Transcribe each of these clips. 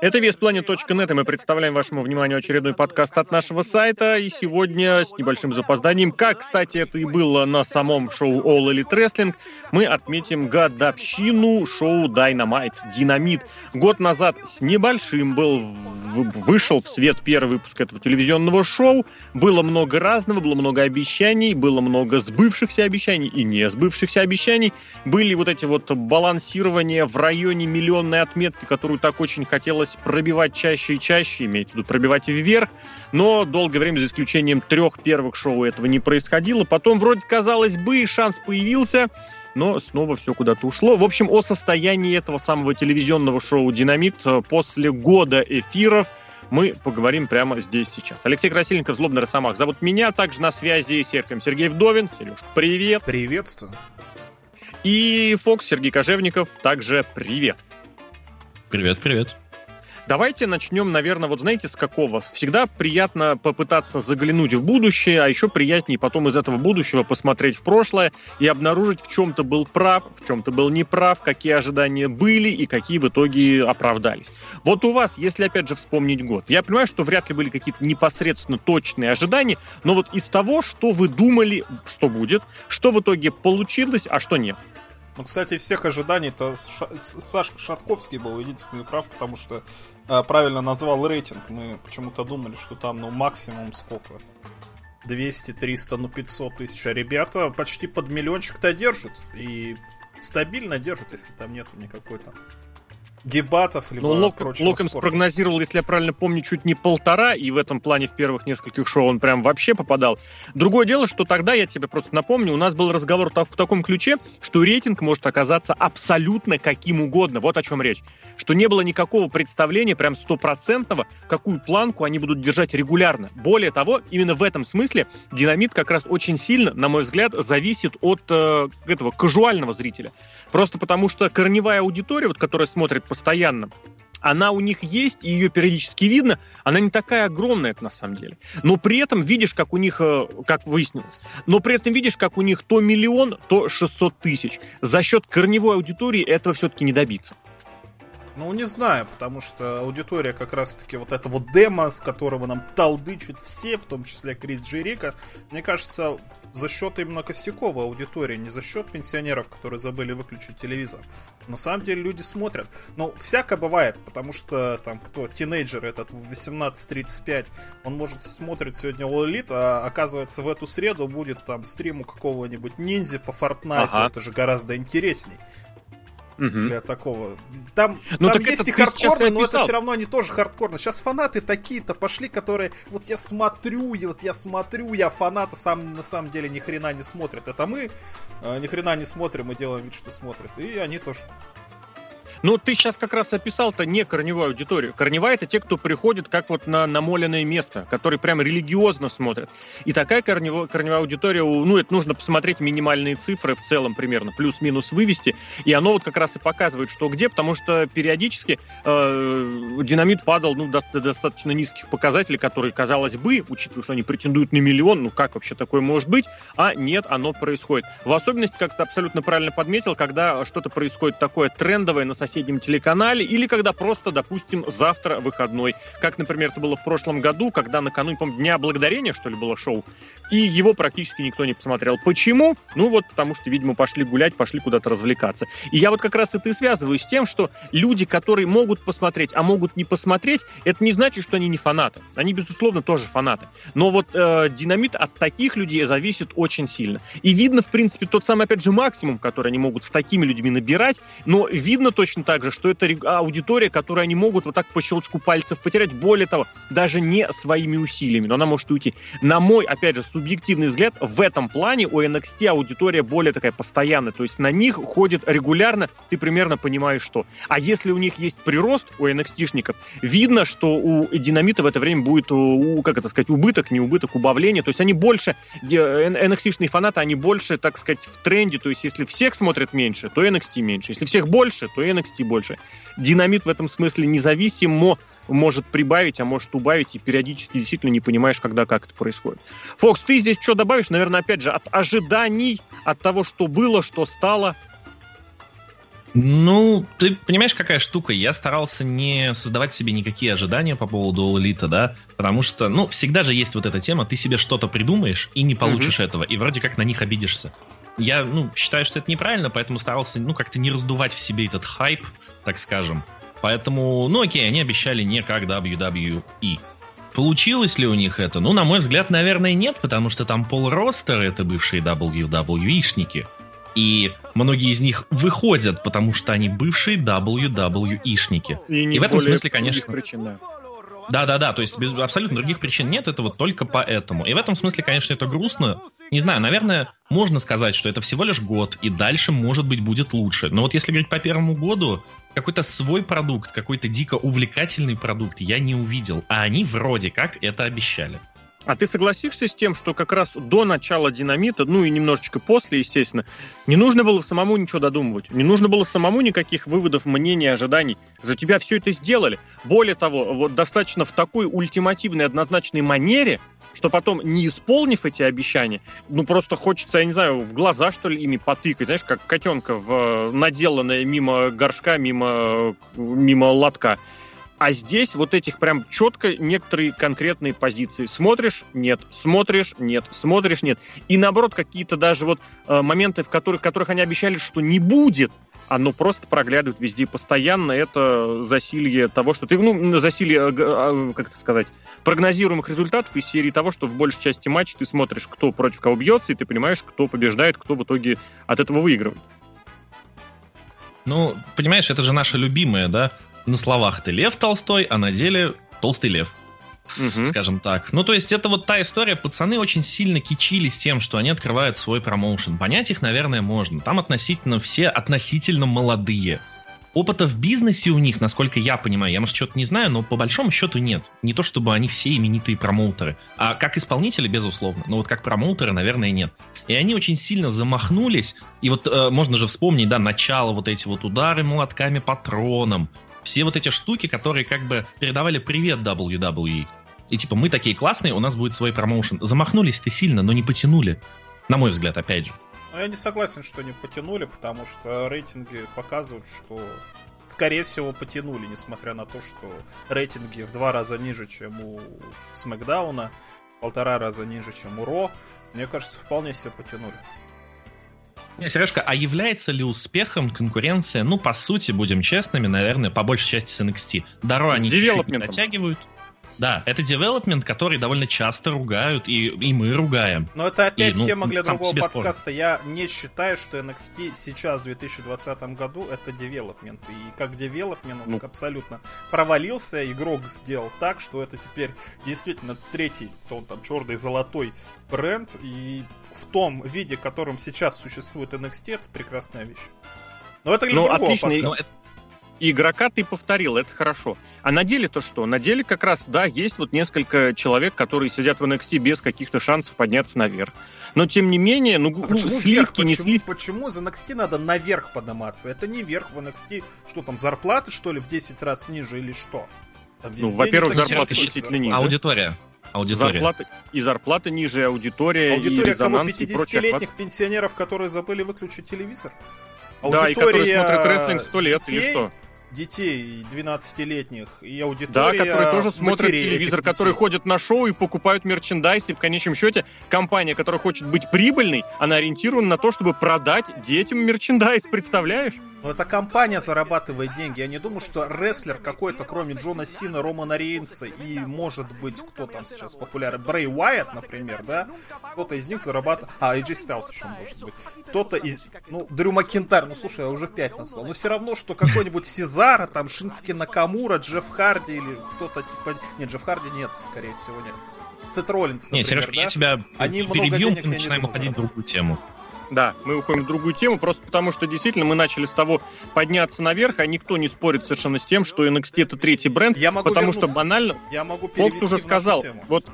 Это веспланет.нет, и мы представляем вашему вниманию очередной подкаст от нашего сайта. И сегодня с небольшим запозданием, как, кстати, это и было на самом шоу All Elite Wrestling, мы отметим годовщину шоу Dynamite, Динамит. Год назад с небольшим был вышел в свет первый выпуск этого телевизионного шоу. Было много разного, было много обещаний, было много сбывшихся обещаний и не сбывшихся обещаний. Были вот эти вот балансирования в районе миллионной отметки, которую так очень хотелось пробивать чаще и чаще, имеется в виду пробивать вверх, но долгое время, за исключением трех первых шоу, этого не происходило. Потом, вроде, казалось бы, шанс появился, но снова все куда-то ушло. В общем, о состоянии этого самого телевизионного шоу «Динамит» после года эфиров мы поговорим прямо здесь сейчас. Алексей Красильников, Злобный Росомах. Зовут меня, также на связи с Серхием Сергей Вдовин. Сереж, привет. Приветствую. И Фокс Сергей Кожевников, также привет. Привет, привет. Давайте начнем, наверное, вот знаете, с какого? Всегда приятно попытаться заглянуть в будущее, а еще приятнее потом из этого будущего посмотреть в прошлое и обнаружить, в чем то был прав, в чем то был неправ, какие ожидания были и какие в итоге оправдались. Вот у вас, если опять же вспомнить год, я понимаю, что вряд ли были какие-то непосредственно точные ожидания, но вот из того, что вы думали, что будет, что в итоге получилось, а что нет. Ну, кстати, всех ожиданий-то Сашка Шатковский был единственный прав, потому что э, правильно назвал рейтинг. Мы почему-то думали, что там, ну, максимум сколько? 200, 300, ну, 500 тысяч. А ребята почти под миллиончик-то держат. И стабильно держат, если там нету никакой там дебатов, либо ну, Лок, Локом спрогнозировал, если я правильно помню, чуть не полтора, и в этом плане в первых нескольких шоу он прям вообще попадал. Другое дело, что тогда, я тебе просто напомню, у нас был разговор в таком ключе, что рейтинг может оказаться абсолютно каким угодно. Вот о чем речь. Что не было никакого представления прям стопроцентного, какую планку они будут держать регулярно. Более того, именно в этом смысле динамит как раз очень сильно, на мой взгляд, зависит от э, этого кажуального зрителя. Просто потому что корневая аудитория, вот, которая смотрит постоянно, она у них есть, и ее периодически видно, она не такая огромная, это на самом деле. Но при этом видишь, как у них, э, как выяснилось, но при этом видишь, как у них то миллион, то 600 тысяч. За счет корневой аудитории этого все-таки не добиться. Ну, не знаю, потому что аудитория как раз-таки вот это вот демо, с которого нам талдычат все, в том числе Крис Джерика, мне кажется, за счет именно костяковой аудитории, не за счет пенсионеров, которые забыли выключить телевизор. На самом деле люди смотрят. Но всяко бывает, потому что там кто, тинейджер этот в 18.35, он может смотреть сегодня All Elite, а оказывается в эту среду будет там стрим у какого-нибудь ниндзя по Fortnite, ага. это же гораздо интересней угу. для такого. Там, ну, там есть и хардкорно, но это все равно не тоже хардкорно. Сейчас фанаты такие-то пошли, которые вот я смотрю, и вот я смотрю, я фаната сам на самом деле ни хрена не смотрят. Это мы э, ни хрена не смотрим и делаем вид, что смотрят. И они тоже. Ну, ты сейчас как раз описал-то не корневую аудиторию. Корневая — это те, кто приходит как вот на намоленное место, которые прям религиозно смотрят. И такая корневая, корневая аудитория, ну, это нужно посмотреть минимальные цифры в целом примерно, плюс-минус вывести, и оно вот как раз и показывает, что где, потому что периодически э, динамит падал, ну, до, до достаточно низких показателей, которые, казалось бы, учитывая, что они претендуют на миллион, ну, как вообще такое может быть? А нет, оно происходит. В особенности, как ты абсолютно правильно подметил, когда что-то происходит такое трендовое на телеканале, или когда просто, допустим, завтра выходной. Как, например, это было в прошлом году, когда накануне, по Дня Благодарения, что ли, было шоу, и его практически никто не посмотрел. Почему? Ну вот потому что, видимо, пошли гулять, пошли куда-то развлекаться. И я вот как раз это и связываю с тем, что люди, которые могут посмотреть, а могут не посмотреть, это не значит, что они не фанаты. Они, безусловно, тоже фанаты. Но вот э, динамит от таких людей зависит очень сильно. И видно, в принципе, тот самый, опять же, максимум, который они могут с такими людьми набирать, но видно точно так же, что это аудитория, которую они могут вот так по щелчку пальцев потерять. Более того, даже не своими усилиями, но она может уйти. На мой, опять же, субъективный взгляд, в этом плане у NXT аудитория более такая постоянная, то есть на них ходит регулярно, ты примерно понимаешь, что. А если у них есть прирост у NXT-шников, видно, что у Динамита в это время будет, у, как это сказать, убыток, не убыток, убавление, то есть они больше, NXT-шные фанаты, они больше, так сказать, в тренде, то есть если всех смотрят меньше, то NXT меньше, если всех больше, то NXT больше. Динамит в этом смысле независимо может прибавить, а может убавить, и периодически действительно не понимаешь, когда как это происходит. Фокс, ты здесь что добавишь? Наверное, опять же, от ожиданий, от того, что было, что стало? Ну, ты понимаешь, какая штука? Я старался не создавать себе никакие ожидания по поводу Elite, да, потому что, ну, всегда же есть вот эта тема, ты себе что-то придумаешь и не получишь mm-hmm. этого, и вроде как на них обидишься. Я, ну, считаю, что это неправильно, поэтому старался, ну, как-то не раздувать в себе этот хайп, так скажем. Поэтому, ну, окей, они обещали не как WWE. Получилось ли у них это? Ну, на мой взгляд, наверное, нет, потому что там пол ростера это бывшие WWE-шники. И многие из них выходят, потому что они бывшие WWE-шники. И, и в этом смысле, конечно... Причин, да. Да-да-да, то есть без абсолютно других причин нет, это вот только поэтому. И в этом смысле, конечно, это грустно. Не знаю, наверное, можно сказать, что это всего лишь год, и дальше, может быть, будет лучше. Но вот если говорить по первому году, какой-то свой продукт, какой-то дико увлекательный продукт я не увидел, а они вроде как это обещали. А ты согласишься с тем, что как раз до начала динамита, ну и немножечко после, естественно, не нужно было самому ничего додумывать, не нужно было самому никаких выводов, мнений, ожиданий. За тебя все это сделали. Более того, вот достаточно в такой ультимативной, однозначной манере, что потом, не исполнив эти обещания, ну просто хочется, я не знаю, в глаза, что ли, ими потыкать, знаешь, как котенка в наделанное мимо горшка, мимо, мимо лотка. А здесь вот этих прям четко некоторые конкретные позиции. Смотришь – нет, смотришь – нет, смотришь – нет. И наоборот, какие-то даже вот э, моменты, в которых, которых они обещали, что не будет, оно просто проглядывает везде постоянно. Это засилье того, что ты, ну, засилье, э, а, как это сказать, прогнозируемых результатов из серии того, что в большей части матча ты смотришь, кто против кого бьется, и ты понимаешь, кто побеждает, кто в итоге от этого выигрывает. Ну, понимаешь, это же наша любимая, да, на словах ты Лев Толстой, а на деле Толстый Лев. Угу. Скажем так. Ну, то есть, это вот та история, пацаны очень сильно кичились тем, что они открывают свой промоушен. Понять их, наверное, можно. Там относительно все относительно молодые. Опыта в бизнесе у них, насколько я понимаю, я, может, что-то не знаю, но по большому счету нет. Не то, чтобы они все именитые промоутеры. А как исполнители, безусловно. Но вот как промоутеры, наверное, нет. И они очень сильно замахнулись. И вот э, можно же вспомнить, да, начало вот эти вот удары молотками патроном, все вот эти штуки, которые как бы передавали привет WWE. И типа, мы такие классные, у нас будет свой промоушен. замахнулись ты сильно, но не потянули. На мой взгляд, опять же. Ну, я не согласен, что не потянули, потому что рейтинги показывают, что скорее всего потянули, несмотря на то, что рейтинги в два раза ниже, чем у Смакдауна, полтора раза ниже, чем у Ро. Мне кажется, вполне себе потянули. Сережка, а является ли успехом конкуренция, ну, по сути, будем честными, наверное, по большей части с NXT? Даро они чуть-чуть натягивают. Да, это девелопмент, который довольно часто ругают, и, и мы ругаем. Но это опять и, ну, тема для другого подкаста. Спорт. Я не считаю, что NXT сейчас, в 2020 году, это девелопмент. И как девелопмент он ну. абсолютно провалился. Игрок сделал так, что это теперь действительно третий, то он там черный, золотой бренд. И в том виде, в котором сейчас существует NXT, это прекрасная вещь. Но это для ну, другого отлично. подкаста. Игрока ты повторил, это хорошо. А на деле то что? На деле как раз, да, есть вот несколько человек, которые сидят в NXT без каких-то шансов подняться наверх. Но тем не менее, ну, а почему сливки, вверх? не сливки. Почему за NXT надо наверх подниматься? Это не вверх в NXT. Что там, зарплаты, что ли, в 10 раз ниже или что? ну, во-первых, зарплаты значительно ниже. Аудитория. Аудитория. Зарплаты, и зарплата ниже, и аудитория, аудитория и резонанс, кого 50-летних пенсионеров, которые забыли выключить телевизор? Аудитория да, и которые смотрят рестлинг сто лет детей, или что? Детей 12-летних и аудитория Да, которые тоже смотрят телевизор, которые ходят на шоу и покупают мерчендайз, и в конечном счете компания, которая хочет быть прибыльной, она ориентирована на то, чтобы продать детям мерчендайз, представляешь? Но эта компания зарабатывает деньги. Я не думаю, что рестлер какой-то, кроме Джона Сина, Романа Рейнса и, может быть, кто там сейчас популярен, Брей Уайт, например, да? Кто-то из них зарабатывает... А, AJ Styles еще может быть. Кто-то из... Ну, Дрю Макинтайр, ну, слушай, я уже пять назвал. Но все равно, что какой-нибудь Сезара, там, Шински Накамура, Джефф Харди или кто-то типа... Нет, Джефф Харди нет, скорее всего, нет. Сет Роллинс, например, Нет, Сережка, да? я тебя Они перебью, мы начинаем уходить в другую тему. Да, мы уходим в другую тему, просто потому что действительно мы начали с того подняться наверх, а никто не спорит совершенно с тем, что NXT это третий бренд, я могу потому вернуться. что банально, я могу Фокс уже сказал, вот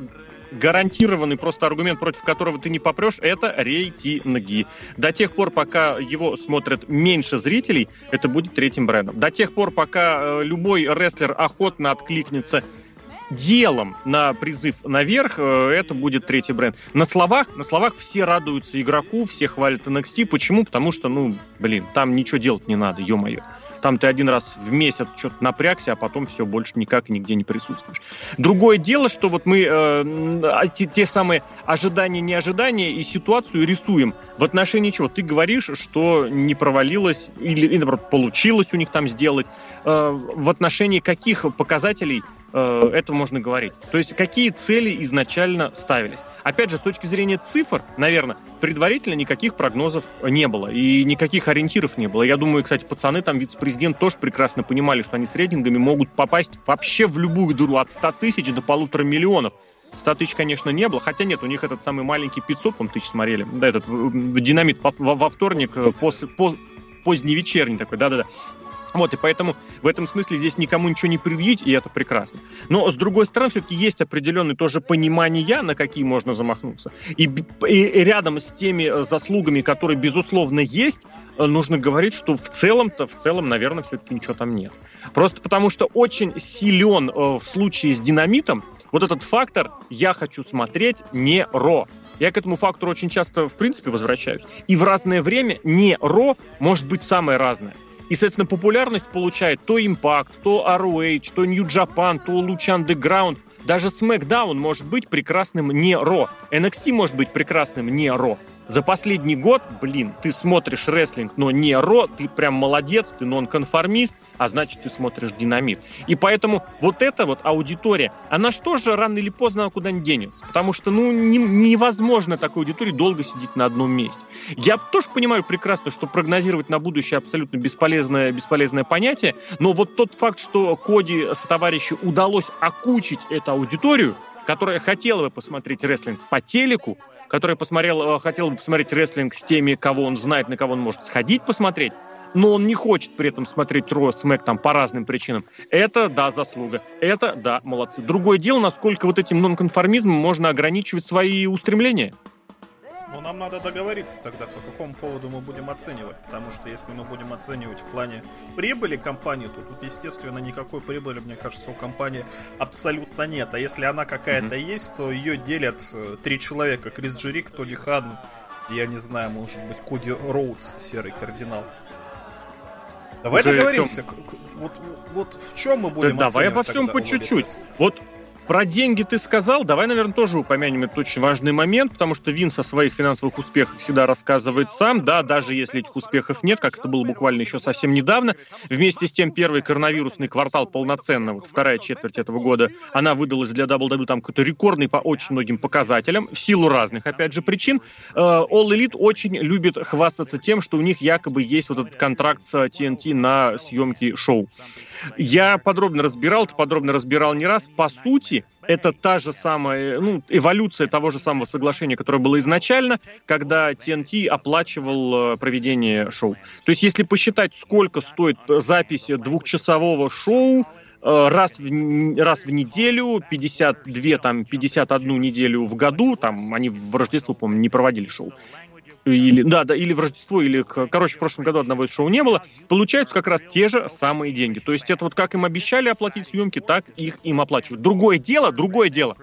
гарантированный просто аргумент, против которого ты не попрешь, это рейтинги. До тех пор, пока его смотрят меньше зрителей, это будет третьим брендом. До тех пор, пока э, любой рестлер охотно откликнется делом на призыв наверх э, это будет третий бренд. На словах, на словах все радуются игроку, все хвалят NXT. Почему? Потому что, ну, блин, там ничего делать не надо, ё-моё. Там ты один раз в месяц что-то напрягся, а потом все, больше никак нигде не присутствуешь. Другое дело, что вот мы э, а, те, те самые ожидания, неожидания и ситуацию рисуем. В отношении чего? Ты говоришь, что не провалилось или, или наоборот, получилось у них там сделать. Э, в отношении каких показателей э, этого можно говорить? То есть какие цели изначально ставились? Опять же, с точки зрения цифр, наверное, предварительно никаких прогнозов не было и никаких ориентиров не было. Я думаю, кстати, пацаны, там вице-президент тоже прекрасно понимали, что они с рейтингами могут попасть вообще в любую дыру от 100 тысяч до полутора миллионов. 100 тысяч, конечно, не было, хотя нет, у них этот самый маленький 500, по тысяч смотрели, да, этот динамит во, во вторник, э, пос, по, поздний вечерний такой, да-да-да. Вот, и поэтому в этом смысле здесь никому ничего не предъявить, и это прекрасно. Но, с другой стороны, все-таки есть определенное тоже понимание, на какие можно замахнуться. И, и рядом с теми э, заслугами, которые, безусловно, есть, э, нужно говорить, что в целом-то, в целом, наверное, все-таки ничего там нет. Просто потому что очень силен э, в случае с динамитом вот этот фактор «я хочу смотреть не ро». Я к этому фактору очень часто, в принципе, возвращаюсь. И в разное время не ро может быть самое разное. И, соответственно, популярность получает то Impact, то ROH, то New Japan, то Lucha Underground. Даже SmackDown может быть прекрасным не Ро. NXT может быть прекрасным не Ро. За последний год, блин, ты смотришь рестлинг, но не Ро, ты прям молодец, ты нонконформист, а значит, ты смотришь динамит. И поэтому вот эта вот аудитория, она что же рано или поздно куда-нибудь денется. Потому что, ну, не, невозможно такой аудитории долго сидеть на одном месте. Я тоже понимаю прекрасно, что прогнозировать на будущее абсолютно бесполезное, бесполезное понятие, но вот тот факт, что Коди со товарищи удалось окучить эту аудиторию, которая хотела бы посмотреть рестлинг по телеку, которая посмотрел, хотела бы посмотреть рестлинг с теми, кого он знает, на кого он может сходить посмотреть, но он не хочет при этом смотреть Ро, Смэк там по разным причинам. Это, да, заслуга. Это, да, молодцы. Другое дело, насколько вот этим нонконформизмом можно ограничивать свои устремления. Ну, нам надо договориться тогда, по какому поводу мы будем оценивать. Потому что если мы будем оценивать в плане прибыли компании, то тут, естественно, никакой прибыли, мне кажется, у компании абсолютно нет. А если она какая-то mm-hmm. есть, то ее делят э, три человека. Крис Джерик, Тони Хан, я не знаю, может быть, Коди Роудс, серый кардинал. Давай Уже договоримся. Вот, вот в чем мы будем да, Давай обо всем по чуть-чуть. Вот про деньги ты сказал, давай, наверное, тоже упомянем этот очень важный момент, потому что Винс о своих финансовых успехах всегда рассказывает сам, да, даже если этих успехов нет, как это было буквально еще совсем недавно. Вместе с тем, первый коронавирусный квартал полноценно, вот вторая четверть этого года, она выдалась для WWE там какой-то рекордный по очень многим показателям, в силу разных, опять же, причин. Э, All Elite очень любит хвастаться тем, что у них якобы есть вот этот контракт с TNT на съемки шоу. Я подробно разбирал, ты подробно разбирал не раз. По сути, это та же самая, ну, эволюция того же самого соглашения, которое было изначально, когда TNT оплачивал э, проведение шоу. То есть, если посчитать, сколько стоит запись двухчасового шоу, э, раз в, раз в неделю, 52, там, 51 неделю в году, там, они в Рождество, по-моему, не проводили шоу, или, да, да, или в Рождество, или, короче, в прошлом году одного шоу не было, получаются как раз те же самые деньги. То есть это вот как им обещали оплатить съемки, так их им оплачивают. Другое дело, другое дело,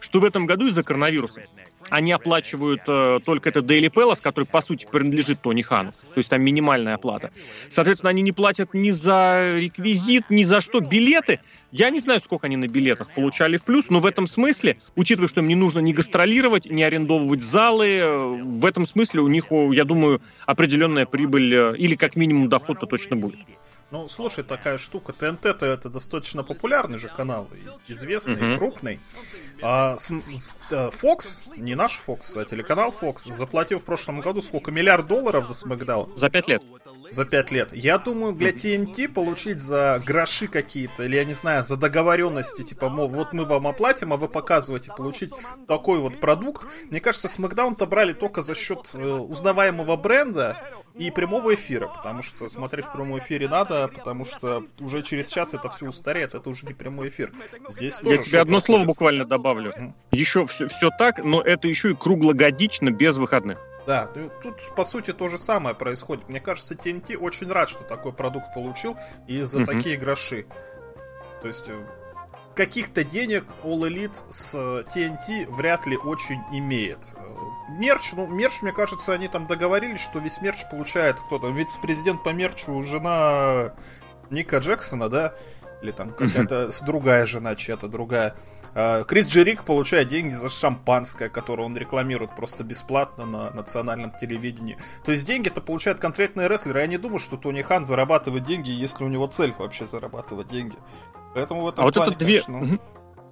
что в этом году из-за коронавируса они оплачивают э, только это Daily Palace, который, по сути, принадлежит Тони Хану. То есть там минимальная оплата. Соответственно, они не платят ни за реквизит, ни за что. Билеты, я не знаю, сколько они на билетах получали в плюс, но в этом смысле, учитывая, что им не нужно ни гастролировать, ни арендовывать залы, э, в этом смысле у них, я думаю, определенная прибыль э, или как минимум доход-то точно будет. Ну, слушай, такая штука. ТНТ-то это достаточно популярный же канал, известный, mm-hmm. крупный. А с, с, э, Fox, не наш Fox, а телеканал Fox, заплатил в прошлом году сколько? Миллиард долларов за Смакдаун? За пять лет. За пять лет. Я думаю, для TNT получить за гроши какие-то, или я не знаю, за договоренности, типа, мол, вот мы вам оплатим, а вы показываете, получить такой вот продукт. Мне кажется, Смакдаун-то брали только за счет э, узнаваемого бренда и прямого эфира, потому что смотреть в прямом эфире надо, потому что уже через час это все устареет, это уже не прямой эфир. Здесь Я тебе одно проходит. слово буквально добавлю. Mm. Еще все, все так, но это еще и круглогодично без выходных. Да, тут по сути то же самое происходит. Мне кажется, TNT очень рад, что такой продукт получил и за mm-hmm. такие гроши. То есть э, каких-то денег All Elite с TNT вряд ли очень имеет. Мерч, ну, мерч, мне кажется, они там договорились, что весь мерч получает кто-то. Вице-президент по мерчу жена Ника Джексона, да? Или там какая-то другая жена, чья-то другая. А, Крис Джерик получает деньги за шампанское, которое он рекламирует просто бесплатно на национальном телевидении. То есть деньги-то получают конкретные рестлеры. Я не думаю, что Тони Хан зарабатывает деньги, если у него цель вообще зарабатывать деньги. Поэтому в этом а вот плане, это две... Конечно,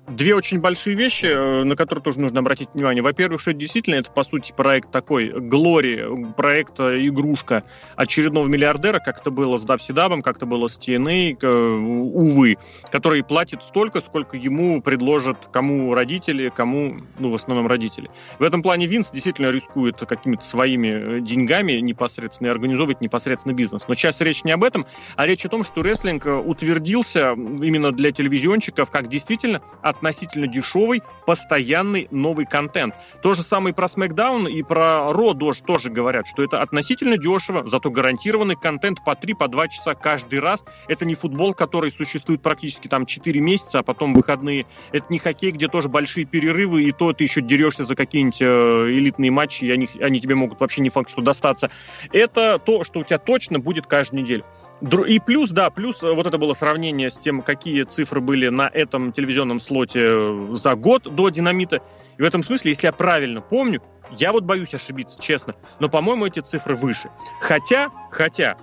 две очень большие вещи, э, на которые тоже нужно обратить внимание. Во-первых, что действительно это, по сути, проект такой, Глори, проект э, игрушка очередного миллиардера, как это было с Дабси Дабом, как это было с TNA, э, увы, который платит столько, сколько ему предложат кому родители, кому, ну, в основном родители. В этом плане Винс действительно рискует какими-то своими деньгами непосредственно и организовывать непосредственно бизнес. Но сейчас речь не об этом, а речь о том, что рестлинг утвердился именно для телевизионщиков как действительно относительно дешевый, постоянный новый контент. То же самое и про SmackDown и про Raw тоже говорят, что это относительно дешево, зато гарантированный контент по 3-2 по часа каждый раз. Это не футбол, который существует практически там 4 месяца, а потом выходные. Это не хоккей, где тоже большие перерывы, и то ты еще дерешься за какие-нибудь э, элитные матчи, и они, они тебе могут вообще не факт, что достаться. Это то, что у тебя точно будет каждую неделю. И плюс, да, плюс э, вот это было сравнение с тем, какие цифры были на этом телевизионном слоте э, за год до «Динамита». И в этом смысле, если я правильно помню, я вот боюсь ошибиться, честно, но, по-моему, эти цифры выше. Хотя, хотя,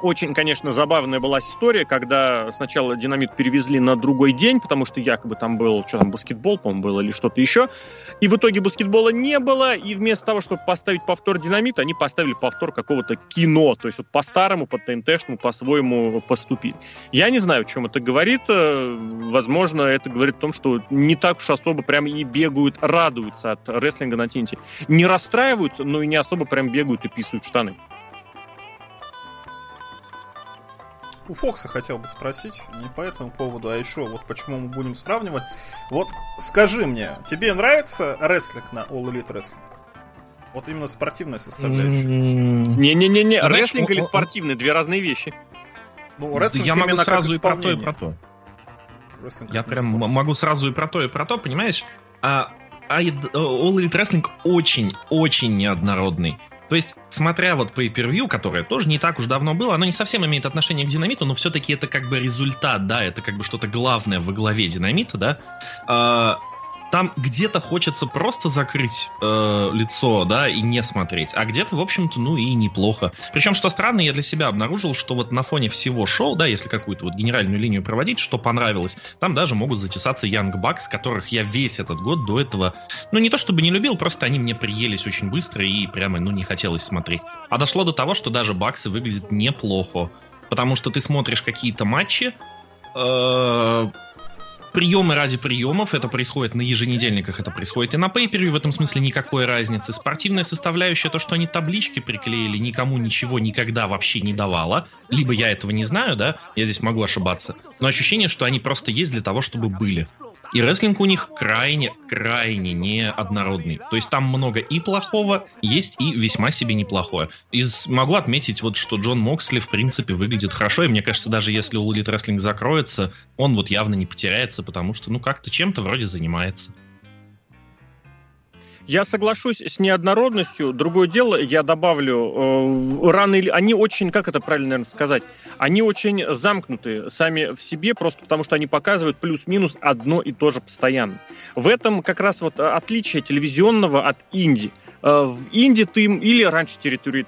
очень, конечно, забавная была история, когда сначала динамит перевезли на другой день, потому что якобы там был, что там, баскетбол, по-моему, было или что-то еще. И в итоге баскетбола не было, и вместо того, чтобы поставить повтор динамита, они поставили повтор какого-то кино, то есть вот по-старому, по ТНТшному, по-своему поступить. Я не знаю, о чем это говорит. Э, возможно, это говорит о том, что не так уж особо прям и бегают, радуются от рестлинга на ТНТ. Не расстраиваются, но и не особо прям бегают и писают штаны. У Фокса хотел бы спросить, не по этому поводу, а еще вот почему мы будем сравнивать. Вот скажи мне, тебе нравится рестлинг на All Elite Wrestling? Вот именно спортивная составляющая. Не-не-не, рестлинг или спортивный, две разные вещи. Ну, рестлинг Я могу сразу и про то, и про то. Я прям могу сразу и про то, и про то, понимаешь? А, а All Elite Wrestling очень-очень неоднородный. То есть, смотря вот по per которое тоже не так уж давно было, оно не совсем имеет отношение к динамиту, но все-таки это как бы результат, да, это как бы что-то главное во главе динамита, да. Там где-то хочется просто закрыть э, лицо, да, и не смотреть, а где-то, в общем-то, ну и неплохо. Причем, что странно, я для себя обнаружил, что вот на фоне всего шоу, да, если какую-то вот генеральную линию проводить, что понравилось, там даже могут затесаться Young Bucks, которых я весь этот год до этого, ну не то чтобы не любил, просто они мне приелись очень быстро и прямо, ну, не хотелось смотреть. А дошло до того, что даже Баксы выглядят неплохо, потому что ты смотришь какие-то матчи, э, приемы ради приемов, это происходит на еженедельниках, это происходит и на пейпере, в этом смысле никакой разницы. Спортивная составляющая, то, что они таблички приклеили, никому ничего никогда вообще не давала. Либо я этого не знаю, да, я здесь могу ошибаться. Но ощущение, что они просто есть для того, чтобы были. И рестлинг у них крайне, крайне неоднородный. То есть там много и плохого, есть и весьма себе неплохое. И могу отметить, вот, что Джон Моксли, в принципе, выглядит хорошо. И мне кажется, даже если Elite Wrestling закроется, он вот явно не потеряется, потому что, ну, как-то чем-то вроде занимается. Я соглашусь с неоднородностью. Другое дело, я добавлю, э, рано или... Они очень, как это правильно, наверное, сказать, они очень замкнуты сами в себе, просто потому что они показывают плюс-минус одно и то же постоянно. В этом как раз вот отличие телевизионного от инди. Э, в Индии ты или раньше территории,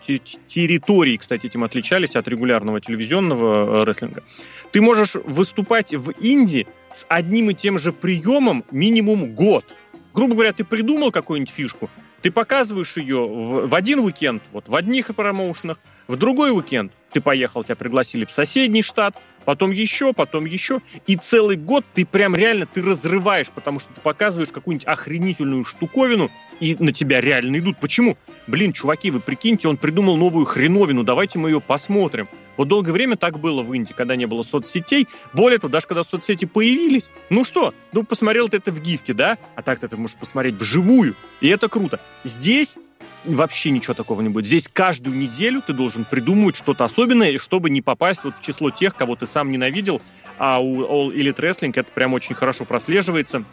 территории, кстати, этим отличались от регулярного телевизионного э, рестлинга. Ты можешь выступать в Индии с одним и тем же приемом минимум год – грубо говоря, ты придумал какую-нибудь фишку, ты показываешь ее в, в один уикенд, вот в одних промоушенах, в другой уикенд ты поехал, тебя пригласили в соседний штат, потом еще, потом еще, и целый год ты прям реально, ты разрываешь, потому что ты показываешь какую-нибудь охренительную штуковину, и на тебя реально идут. Почему? Блин, чуваки, вы прикиньте, он придумал новую хреновину, давайте мы ее посмотрим. Вот долгое время так было в Индии, когда не было соцсетей. Более того, даже когда соцсети появились, ну что, ну посмотрел ты это в гифке, да? А так ты можешь посмотреть вживую, и это круто. Здесь вообще ничего такого не будет. Здесь каждую неделю ты должен придумывать что-то особенное, чтобы не попасть вот в число тех, кого ты сам ненавидел а у All Elite Wrestling это прям очень хорошо прослеживается.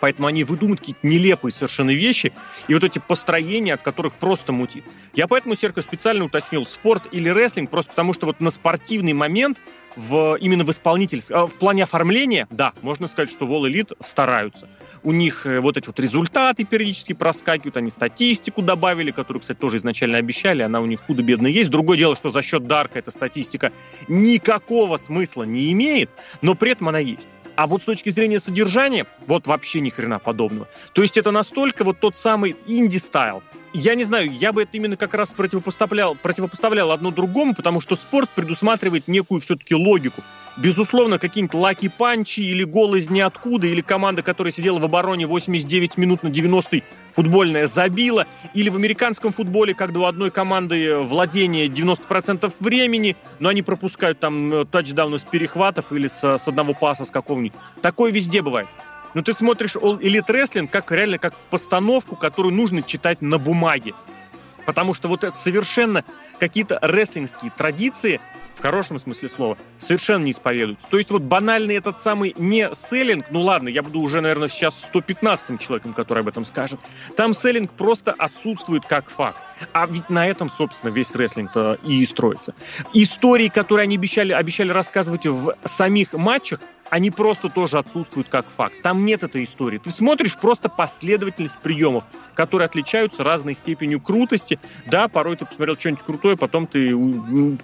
Поэтому они выдумывают какие-то нелепые совершенно вещи, и вот эти построения, от которых просто мутит. Я поэтому, Серко, специально уточнил спорт или рестлинг, просто потому что вот на спортивный момент в, именно в исполнительстве, а, в плане оформления, да, можно сказать, что Wall Elite стараются. У них э, вот эти вот результаты периодически проскакивают, они статистику добавили, которую, кстати, тоже изначально обещали, она у них худо-бедно есть. Другое дело, что за счет Дарка эта статистика никакого смысла не имеет, но при этом она есть. А вот с точки зрения содержания, вот вообще ни хрена подобного. То есть это настолько вот тот самый инди-стайл. Я не знаю, я бы это именно как раз противопоставлял, противопоставлял одно другому, потому что спорт предусматривает некую все-таки логику. Безусловно, какие-нибудь лаки-панчи или гол из ниоткуда, или команда, которая сидела в обороне 89 минут на 90 футбольная забила, или в американском футболе, когда у одной команды владение 90% времени, но они пропускают там э, тачдаун из перехватов или с, с одного паса с какого-нибудь. Такое везде бывает. Но ты смотришь All Elite Wrestling как реально как постановку, которую нужно читать на бумаге. Потому что вот это совершенно какие-то рестлингские традиции, в хорошем смысле слова, совершенно не исповедуют. То есть вот банальный этот самый не селлинг, ну ладно, я буду уже, наверное, сейчас 115-м человеком, который об этом скажет. Там селлинг просто отсутствует как факт. А ведь на этом, собственно, весь рестлинг-то и строится. Истории, которые они обещали, обещали рассказывать в самих матчах, они просто тоже отсутствуют как факт. Там нет этой истории. Ты смотришь просто последовательность приемов, которые отличаются разной степенью крутости. Да, порой ты посмотрел что-нибудь крутое, потом ты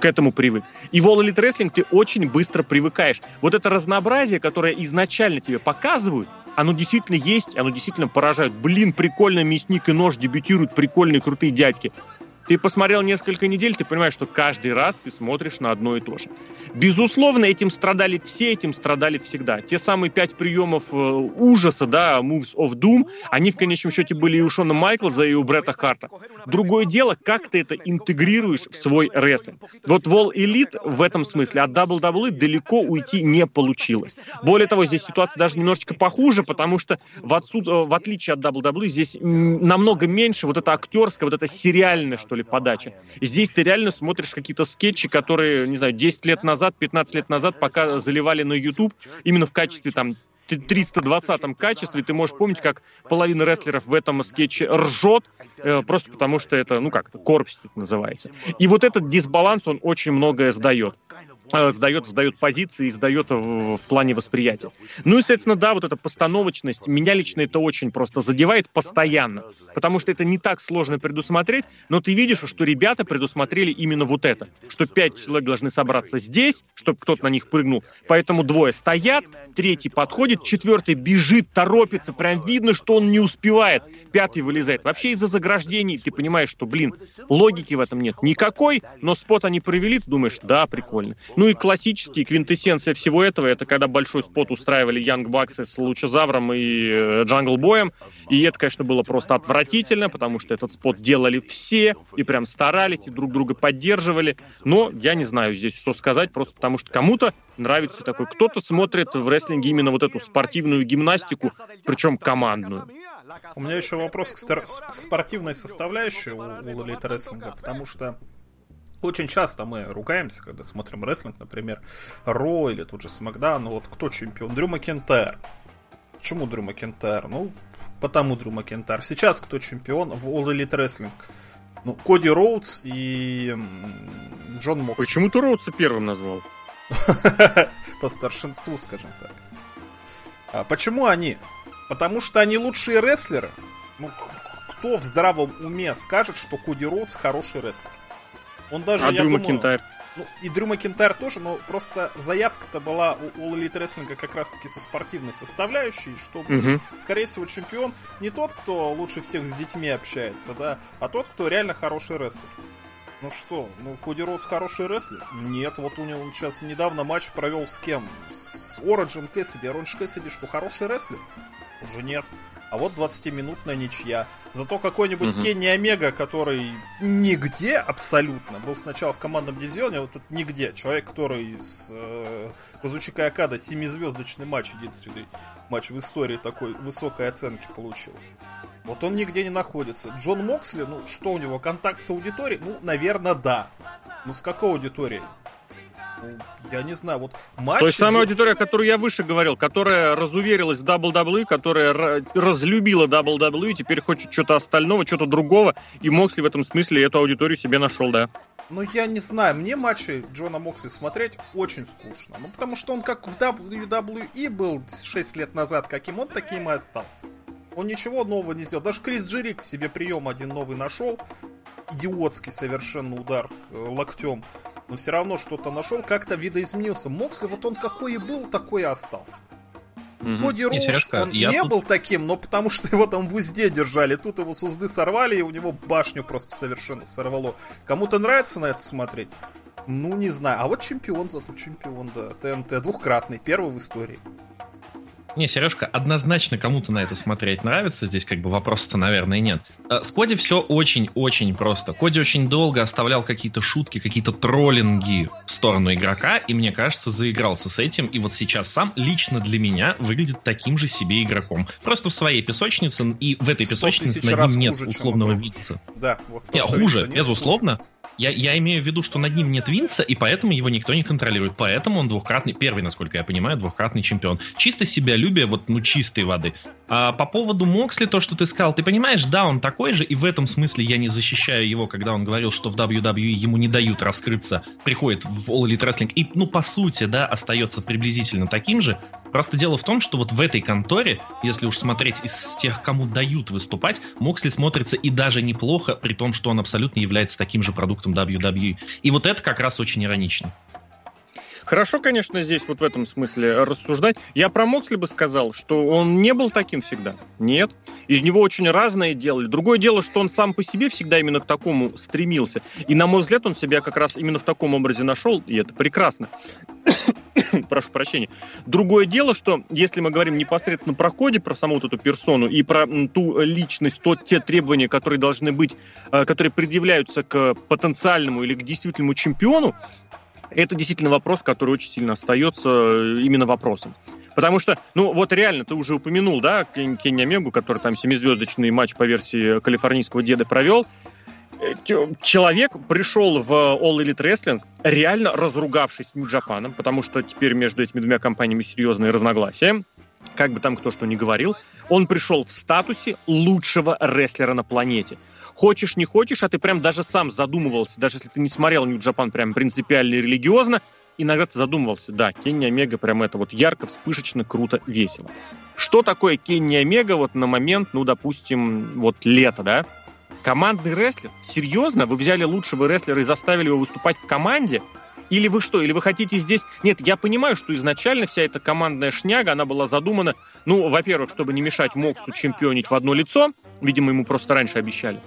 к этому привык. И в All Elite Wrestling ты очень быстро привыкаешь. Вот это разнообразие, которое изначально тебе показывают, оно действительно есть, оно действительно поражает. Блин, прикольно, мясник и нож дебютируют, прикольные, крутые дядьки. Ты посмотрел несколько недель, ты понимаешь, что каждый раз ты смотришь на одно и то же. Безусловно, этим страдали все, этим страдали всегда. Те самые пять приемов э, ужаса, да, Moves of Doom, они в конечном счете были и у Шона Майклза, и у Бретта Харта. Другое дело, как ты это интегрируешь в свой рестлинг. Вот Wall Elite в этом смысле от WWE далеко уйти не получилось. Более того, здесь ситуация даже немножечко похуже, потому что в, отсут... Э, в отличие от WWE здесь намного меньше вот это актерское, вот это сериальное, что ли, подача. Здесь ты реально смотришь какие-то скетчи, которые, не знаю, 10 лет назад назад, 15 лет назад, пока заливали на YouTube именно в качестве там 320 качестве, ты можешь помнить, как половина рестлеров в этом скетче ржет, э, просто потому что это, ну как, корпус называется. И вот этот дисбаланс, он очень многое сдает. Э, сдает, сдает позиции и сдает в, в плане восприятия. Ну и, соответственно, да, вот эта постановочность, меня лично это очень просто задевает постоянно, потому что это не так сложно предусмотреть, но ты видишь, что ребята предусмотрели именно вот это, что пять человек должны собраться здесь, чтобы кто-то на них прыгнул, поэтому двое стоят, третий подходит, четвертый бежит, торопится, прям видно, что он не успевает, пятый вылезает. Вообще из-за заграждений ты понимаешь, что, блин, логики в этом нет никакой, но спот они провели, ты думаешь, да, прикольно. Ну и классический квинтэссенция всего этого, это когда большой спот устраивали Young Bucks ы с Лучазавром и Jungle Boy ем. И это, конечно, было просто отвратительно, потому что этот спот делали все, и прям старались, и друг друга поддерживали. Но я не знаю здесь, что сказать, просто потому что кому-то нравится такой. Кто-то смотрит в рестлинге именно вот эту спортивную гимнастику, причем командную. У меня еще вопрос к, стар- к спортивной составляющей у, у Elite рестлинга, потому что очень часто мы ругаемся, когда смотрим рестлинг, например, Ро или тут же Смакдаун, ну вот кто чемпион? Дрю Макентайр. Почему Дрю Макентайр? Ну, потому Дрю Макентайр. Сейчас кто чемпион в All Elite Wrestling? Ну, Коди Роудс и Джон Мокс. Почему ты Роудса первым назвал? По старшинству, скажем так. А почему они? Потому что они лучшие рестлеры. Ну, кто в здравом уме скажет, что Коди Роудс хороший рестлер? Он даже, а я Дрю думаю, Макентайр? Ну, и Дрю Макентайр тоже, но просто заявка-то была у All Elite Wrestling как раз-таки со спортивной составляющей, что, угу. скорее всего, чемпион не тот, кто лучше всех с детьми общается, да, а тот, кто реально хороший рестлер. Ну что, ну Коди Роудс хороший рестлер? Нет, вот у него сейчас недавно матч провел с кем? С Ориджем Кэссиди. Оранж Кэссиди что, хороший рестлер? Уже нет. А вот 20-минутная ничья. Зато какой-нибудь угу. Кенни Омега, который нигде абсолютно, был сначала в командном дивизионе, а вот тут нигде. Человек, который с э, Казучика Акада семизвездочный матч, единственный матч в истории такой высокой оценки получил. Вот он нигде не находится. Джон Моксли, ну что у него, контакт с аудиторией? Ну, наверное, да. Ну с какой аудиторией? Я не знаю, вот матч... То есть самая аудитория, о которой я выше говорил, которая разуверилась в WWE, которая разлюбила WWE, теперь хочет что-то остального, что-то другого, и Моксли в этом смысле эту аудиторию себе нашел, да. Ну, я не знаю, мне матчи Джона Моксли смотреть очень скучно. Ну, потому что он как в WWE был 6 лет назад, каким он таким и остался. Он ничего нового не сделал. Даже Крис Джерик себе прием один новый нашел. Идиотский совершенно удар э, локтем но все равно что-то нашел, как-то видоизменился. Моксли, вот он какой и был, такой и остался. Угу. Коди Роуз, Сережка, он не тут... был таким, но потому что его там в узде держали. Тут его с узды сорвали, и у него башню просто совершенно сорвало. Кому-то нравится на это смотреть? Ну, не знаю. А вот чемпион зато чемпион, да. ТНТ двухкратный, первый в истории. Не, Сережка, однозначно кому-то на это смотреть нравится. Здесь как бы вопроса-то, наверное, нет. Э, с Коди все очень-очень просто. Коди очень долго оставлял какие-то шутки, какие-то троллинги в сторону игрока, и мне кажется, заигрался с этим. И вот сейчас сам лично для меня выглядит таким же себе игроком. Просто в своей песочнице, и в этой песочнице над ним нет условного видца. Да, вот. Не, хуже, безусловно. Хуже. Я, я имею в виду, что над ним нет Винса, и поэтому его никто не контролирует. Поэтому он двухкратный, первый, насколько я понимаю, двухкратный чемпион. Чисто себялюбие, вот, ну, чистой воды. А по поводу Моксли, то, что ты сказал, ты понимаешь, да, он такой же, и в этом смысле я не защищаю его, когда он говорил, что в WWE ему не дают раскрыться, приходит в All Elite Wrestling, и, ну, по сути, да, остается приблизительно таким же. Просто дело в том, что вот в этой конторе, если уж смотреть из тех, кому дают выступать, Моксли смотрится и даже неплохо, при том, что он абсолютно является таким же продуктом WWE. И вот это как раз очень иронично. Хорошо, конечно, здесь вот в этом смысле рассуждать. Я про Моксли бы сказал, что он не был таким всегда. Нет. Из него очень разное делали. Другое дело, что он сам по себе всегда именно к такому стремился. И, на мой взгляд, он себя как раз именно в таком образе нашел, и это прекрасно. Прошу прощения. Другое дело, что если мы говорим непосредственно про Коди, про саму вот эту персону и про ту личность, то те требования, которые должны быть, э, которые предъявляются к потенциальному или к действительному чемпиону, это действительно вопрос, который очень сильно остается э, именно вопросом. Потому что, ну вот реально, ты уже упомянул, да, Кенни Омегу, который там семизвездочный матч по версии калифорнийского деда провел. Человек пришел в All Elite Wrestling, реально разругавшись с Нью-Джапаном, потому что теперь между этими двумя компаниями серьезные разногласия. Как бы там кто что ни говорил, он пришел в статусе лучшего рестлера на планете – хочешь не хочешь, а ты прям даже сам задумывался, даже если ты не смотрел Japan прям принципиально и религиозно, иногда ты задумывался, да, Кенни Омега прям это вот ярко, вспышечно, круто, весело. Что такое Кенни Омега вот на момент, ну, допустим, вот лето, да? Командный рестлер? Серьезно? Вы взяли лучшего рестлера и заставили его выступать в команде? Или вы что? Или вы хотите здесь... Нет, я понимаю, что изначально вся эта командная шняга, она была задумана, ну, во-первых, чтобы не мешать Моксу чемпионить в одно лицо. Видимо, ему просто раньше обещали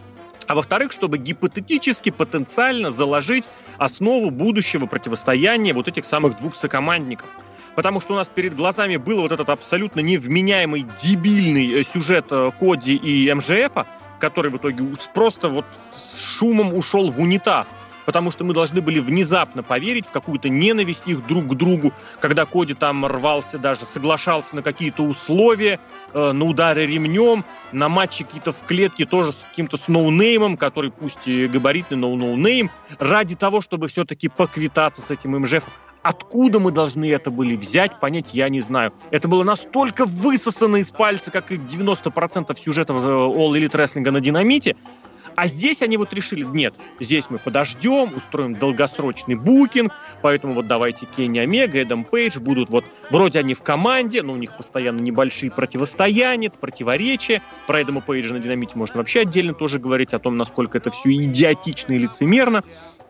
а во-вторых, чтобы гипотетически, потенциально заложить основу будущего противостояния вот этих самых двух сокомандников. Потому что у нас перед глазами был вот этот абсолютно невменяемый, дебильный э, сюжет э, Коди и MJF а, который в итоге просто вот с шумом ушел в унитаз потому что мы должны были внезапно поверить в какую-то ненависть их друг к другу, когда Коди там рвался даже, соглашался на какие-то условия, э, на удары ремнем, на матчи какие-то в клетке тоже с каким-то с ноунеймом, который пусть и габаритный, но ноунейм, ради того, чтобы все-таки поквитаться с этим МЖФ. Откуда мы должны это были взять, понять я не знаю. Это было настолько высосано из пальца, как и 90% сюжетов э, All Elite Wrestling на динамите, а здесь они вот решили, нет, здесь мы подождем, устроим долгосрочный букинг, поэтому вот давайте Кенни Омега, Эдам Пейдж будут вот, вроде они в команде, но у них постоянно небольшие противостояния, противоречия. Про Эдама Пейджа на Динамите можно вообще отдельно тоже говорить о том, насколько это все идиотично и лицемерно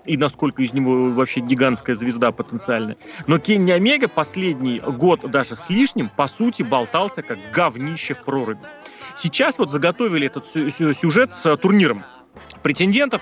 и насколько из него вообще гигантская звезда потенциальная. Но Кенни Омега последний год даже с лишним, по сути, болтался как говнище в проруби. Сейчас вот заготовили этот сюжет с турниром претендентов,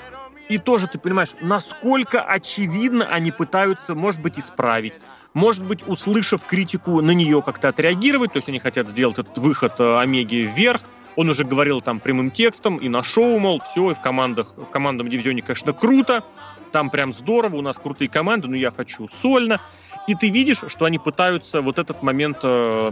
и тоже ты понимаешь, насколько очевидно они пытаются, может быть, исправить, может быть, услышав критику, на нее как-то отреагировать, то есть они хотят сделать этот выход э, Омеги вверх, он уже говорил там прямым текстом и на шоу, мол, все, и в командах, в командном дивизионе, конечно, круто, там прям здорово, у нас крутые команды, но я хочу сольно. И ты видишь, что они пытаются вот этот момент э,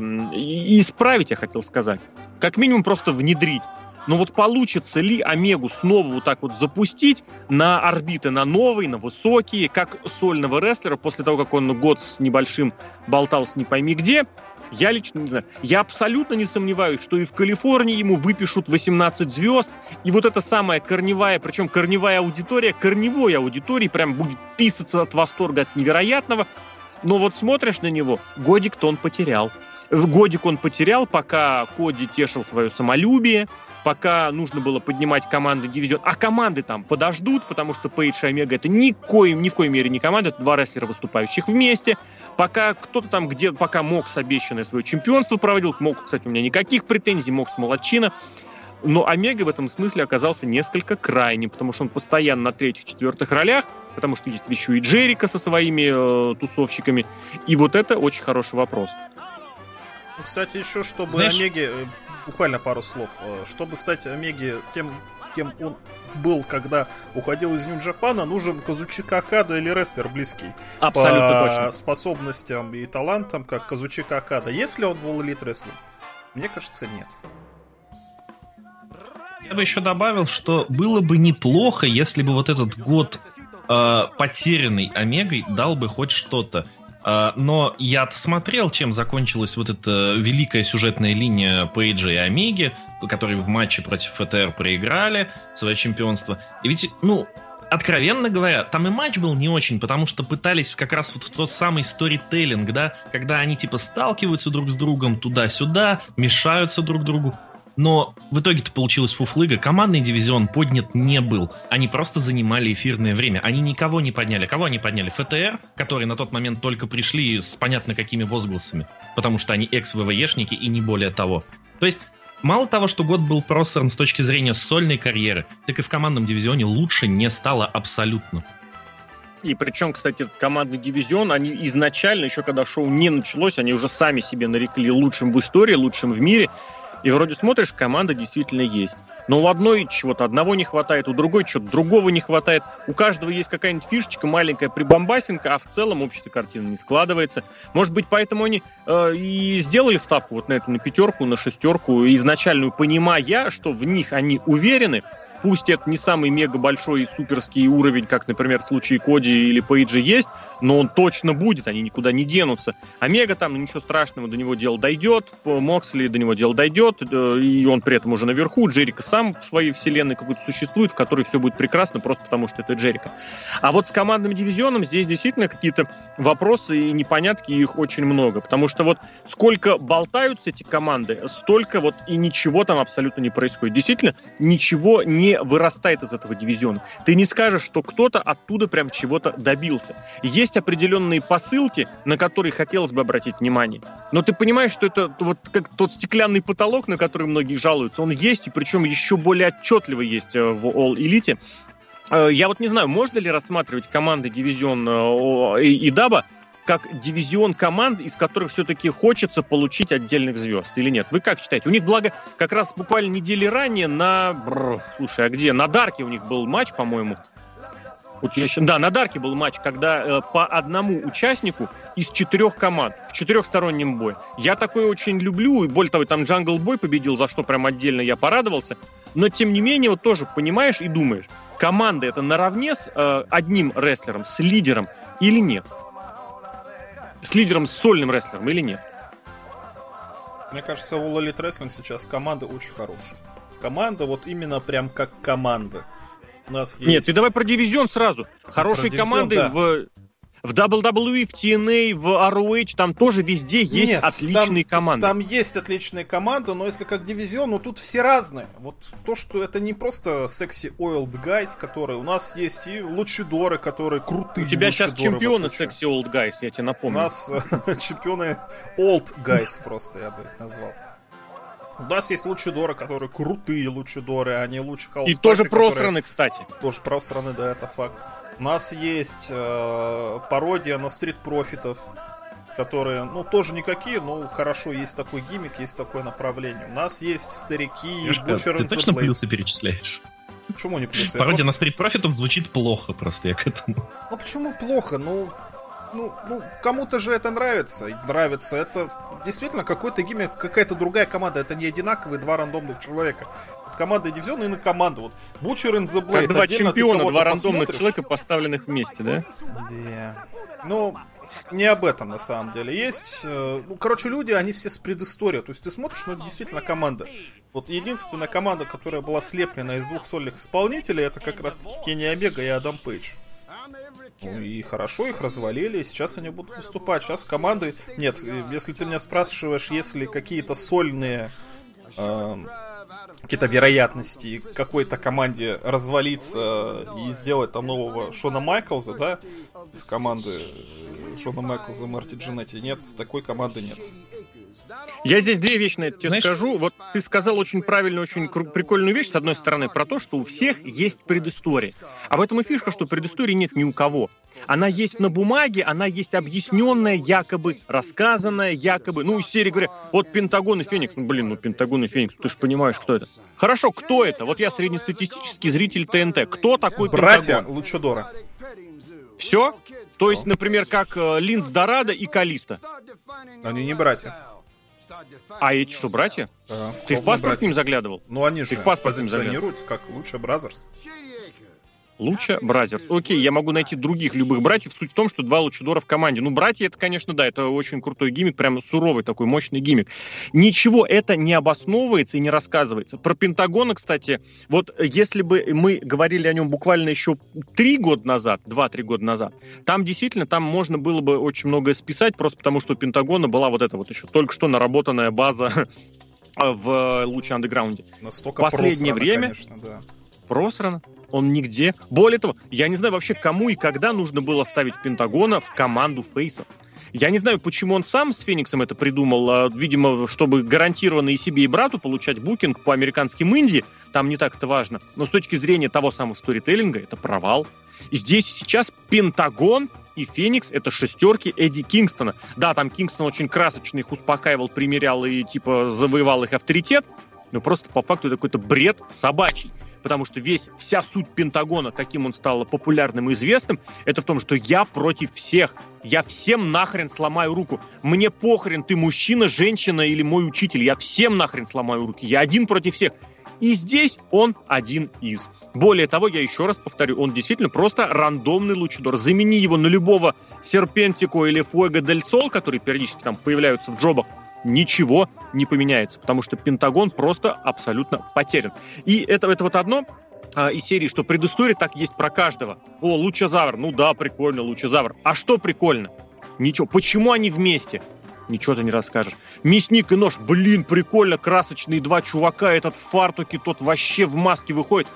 исправить, я хотел сказать. Как минимум просто внедрить. Но вот получится ли Омегу снова вот так вот запустить на орбиты, на новые, на высокие, как сольного рестлера, после того, как он год с небольшим болтался не пойми где, я лично не знаю. Я абсолютно не сомневаюсь, что и в Калифорнии ему выпишут 18 звезд, и вот эта самая корневая, причем корневая аудитория, корневой аудитории прям будет писаться от восторга, от невероятного. Но вот смотришь на него, годик-то он потерял. Годик он потерял, пока Коди тешил свое самолюбие, пока нужно было поднимать команды дивизион. А команды там подождут, потому что Пейдж и Омега это ни, коим, ни в коей мере не команда, это два рестлера, выступающих вместе. Пока кто-то там где пока мог с обещанное свое чемпионство проводил, мог, кстати, у меня никаких претензий, мог с молодчина. Но Омега в этом смысле оказался несколько крайним, потому что он постоянно на третьих-четвертых ролях, потому что есть еще и Джерика со своими э, тусовщиками. И вот это очень хороший вопрос. Ну, кстати, еще чтобы Знаешь... Омеге, э, буквально пару слов, э, чтобы стать Омеге тем, кем он был, когда уходил из Нью-Джапана, нужен Казучика Акада или рестлер близкий. Абсолютно по точно. способностям и талантам, как Казучика Акада. Если он был элит рестлер? Мне кажется, нет. Я бы еще добавил, что было бы неплохо, если бы вот этот год э, потерянный Омегой дал бы хоть что-то. А, но я смотрел, чем закончилась вот эта великая сюжетная линия Пейджа и Омеги, которые в матче против ФТР проиграли свое чемпионство. И ведь, ну, откровенно говоря, там и матч был не очень, потому что пытались как раз вот в тот самый сторителлинг, да, когда они типа сталкиваются друг с другом туда-сюда, мешаются друг другу. Но в итоге-то получилось фуфлыга. Командный дивизион поднят не был. Они просто занимали эфирное время. Они никого не подняли. Кого они подняли? ФТР, которые на тот момент только пришли с понятно какими возгласами. Потому что они экс-ВВЕшники и не более того. То есть Мало того, что год был просран с точки зрения сольной карьеры, так и в командном дивизионе лучше не стало абсолютно. И причем, кстати, командный дивизион, они изначально, еще когда шоу не началось, они уже сами себе нарекли лучшим в истории, лучшим в мире. И вроде смотришь, команда действительно есть. Но у одной чего-то одного не хватает, у другой чего-то другого не хватает. У каждого есть какая-нибудь фишечка, маленькая прибамбасинка, а в целом общая картина не складывается. Может быть, поэтому они э, и сделали ставку вот на эту, на пятерку, на шестерку, изначальную, понимая, что в них они уверены, Пусть это не самый мега большой и суперский уровень, как, например, в случае Коди или Пейджа есть, но он точно будет, они никуда не денутся. Омега там, ну ничего страшного, до него дело дойдет, Моксли до него дело дойдет, э, и он при этом уже наверху, Джерика сам в своей вселенной какой-то существует, в которой все будет прекрасно, просто потому что это Джерика. А вот с командным дивизионом здесь действительно какие-то вопросы и непонятки, их очень много, потому что вот сколько болтаются эти команды, столько вот и ничего там абсолютно не происходит. Действительно, ничего не вырастает из этого дивизиона. Ты не скажешь, что кто-то оттуда прям чего-то добился. Есть есть определенные посылки, на которые хотелось бы обратить внимание. Но ты понимаешь, что это вот как тот стеклянный потолок, на который многие жалуются, он есть, и причем еще более отчетливо есть э, в All Elite. Э, я вот не знаю, можно ли рассматривать командный дивизион э, и Даба как дивизион команд, из которых все-таки хочется получить отдельных звезд или нет? Вы как считаете? У них, благо, как раз буквально недели ранее на... Бррр, слушай, а где? На Dark е у них был матч, по-моему, вот я еще, да, на Dark е был матч, когда э, по одному участнику из четырех команд в четырехстороннем бое. Я такое очень люблю, и более того, там Jungle Boy победил, за что прям отдельно я порадовался. Но тем не менее, вот тоже понимаешь и думаешь, команда это наравне с э, одним рестлером, с лидером или нет? С лидером, с сольным рестлером или нет? Мне кажется, у Elite Wrestling сейчас команда очень хорошая. Команда вот именно прям как команда. У нас есть... Нет, ты давай про дивизион сразу. Хорошие команды да. в в WWE, в TNA, в ROH, там тоже везде есть Нет, отличные там, команды. Там есть отличные команды, но если как дивизион, ну тут все разные. Вот то, что это не просто секси old guys, которые у нас есть и лучидоры, которые крутые. У тебя сейчас чемпионы секси old guys, я тебе напомню. У нас чемпионы old guys просто, я бы их назвал. У нас есть лучидоры, которые крутые лучидоры, а не лучше И тоже просраны, кстати. Тоже просраны, да, это факт. У нас есть э, пародия на стрит-профитов, которые, ну, тоже никакие, но хорошо, есть такой гиммик, есть такое направление. У нас есть старики, Бучер Ты точно плюсы перечисляешь? Почему не плюсы? Пародия просто... на стрит-профитом звучит плохо просто, я к этому. Ну, почему плохо? Ну, ну, ну, кому-то же это нравится. Нравится. Это действительно какой-то гиммик, какая-то другая команда. Это не одинаковые два рандомных человека. Вот команда дивизиона и на команду. Вот the Blade. Как два чемпиона, два рандомных посмотришь. человека, поставленных вместе, да? Да. Ну, не об этом на самом деле. Есть, э, ну, короче, люди, они все с предысторией. То есть ты смотришь, ну, это действительно команда. Вот единственная команда, которая была слеплена из двух сольных исполнителей, это как раз-таки Кенни Омега и Адам Пейдж. Ну и хорошо, их развалили, и сейчас они будут выступать. Сейчас команды... Нет, если ты меня спрашиваешь, если какие-то сольные... Э, какие-то вероятности какой-то команде развалиться и сделать там нового Шона Майклза, да, из команды Шона Майклза Марти Джинетти. Нет, такой команды нет. Я здесь две вещи на это тебе Знаешь... скажу. Вот ты сказал очень правильную, очень прикольную вещь, с одной стороны, про то, что у всех есть предыстория. А в этом и фишка, что предыстории нет ни у кого. Она есть на бумаге, она есть объясненная, якобы, рассказанная, якобы. Ну, из серии говоря, вот Пентагон и Феникс. Ну, блин, ну Пентагон и Феникс, ты же понимаешь, кто это. Хорошо, кто это? Вот я среднестатистический зритель TNT. Кто такой Братья Пентагон? Лучадора. Все? То есть, например, как э, Линс Дорадо и Калисто. Они не братья. А эти что, братья? Да, Ты в паспорт братья. к ним заглядывал? Ну, они же в паспорт позиционируются как Lucha Brothers. Lucha Brothers. Окей, я могу найти других любых братьев. Суть в том, что два лучадора в команде. Ну, братья, это, конечно, да, это очень крутой гиммик, прям суровый такой мощный гиммик. Ничего это не обосновывается и не рассказывается. Про Пентагона, кстати, вот если бы мы говорили о нем буквально еще три года назад, два-три года назад, там действительно, там можно было бы очень многое списать, просто потому что у Пентагона была вот эта вот еще только что наработанная база в луче андеграунде. Настолько Последнее время конечно, да. просрано он нигде. Более того, я не знаю вообще, кому и когда нужно было ставить Пентагона в команду фейсов. Я не знаю, почему он сам с Фениксом это придумал. А, видимо, чтобы гарантированно и себе, и брату получать букинг по американским инди, там не так это важно. Но с точки зрения того самого сторителлинга, это провал. Здесь сейчас Пентагон и Феникс — это шестерки Эдди Кингстона. Да, там Кингстон очень красочно их успокаивал, примерял и, типа, завоевал их авторитет, но просто по факту это какой-то бред собачий потому что весь, вся суть Пентагона, каким он стал популярным и известным, это в том, что я против всех. Я всем нахрен сломаю руку. Мне похрен, ты мужчина, женщина или мой учитель. Я всем нахрен сломаю руки. Я один против всех. И здесь он один из. Более того, я еще раз повторю, он действительно просто рандомный лучидор. Замени его на любого Серпентико или Фуэго Дель Сол, которые периодически там появляются в джобах, ничего не поменяется, потому что Пентагон просто абсолютно потерян. И это, это вот одно а, из серии, что предыстория так есть про каждого. О, лучезавр, ну да, прикольно, лучезавр. А что прикольно? Ничего. Почему они вместе? Ничего ты не расскажешь. Мясник и нож, блин, прикольно, красочные два чувака, этот в фартуке, тот вообще в маске выходит.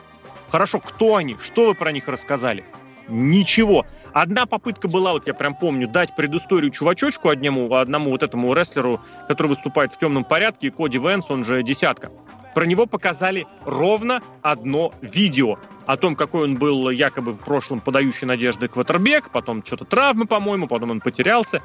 Хорошо, кто они? Что вы про них рассказали? Ничего. Одна попытка была, вот я прям помню, дать предысторию чувачочку одному, одному вот этому рестлеру, который выступает в темном порядке, Коди Венс, он же десятка. Про него показали ровно одно видео о том, какой он был якобы в прошлом подающий надежды квотербек, потом что-то травмы, по-моему, потом он потерялся.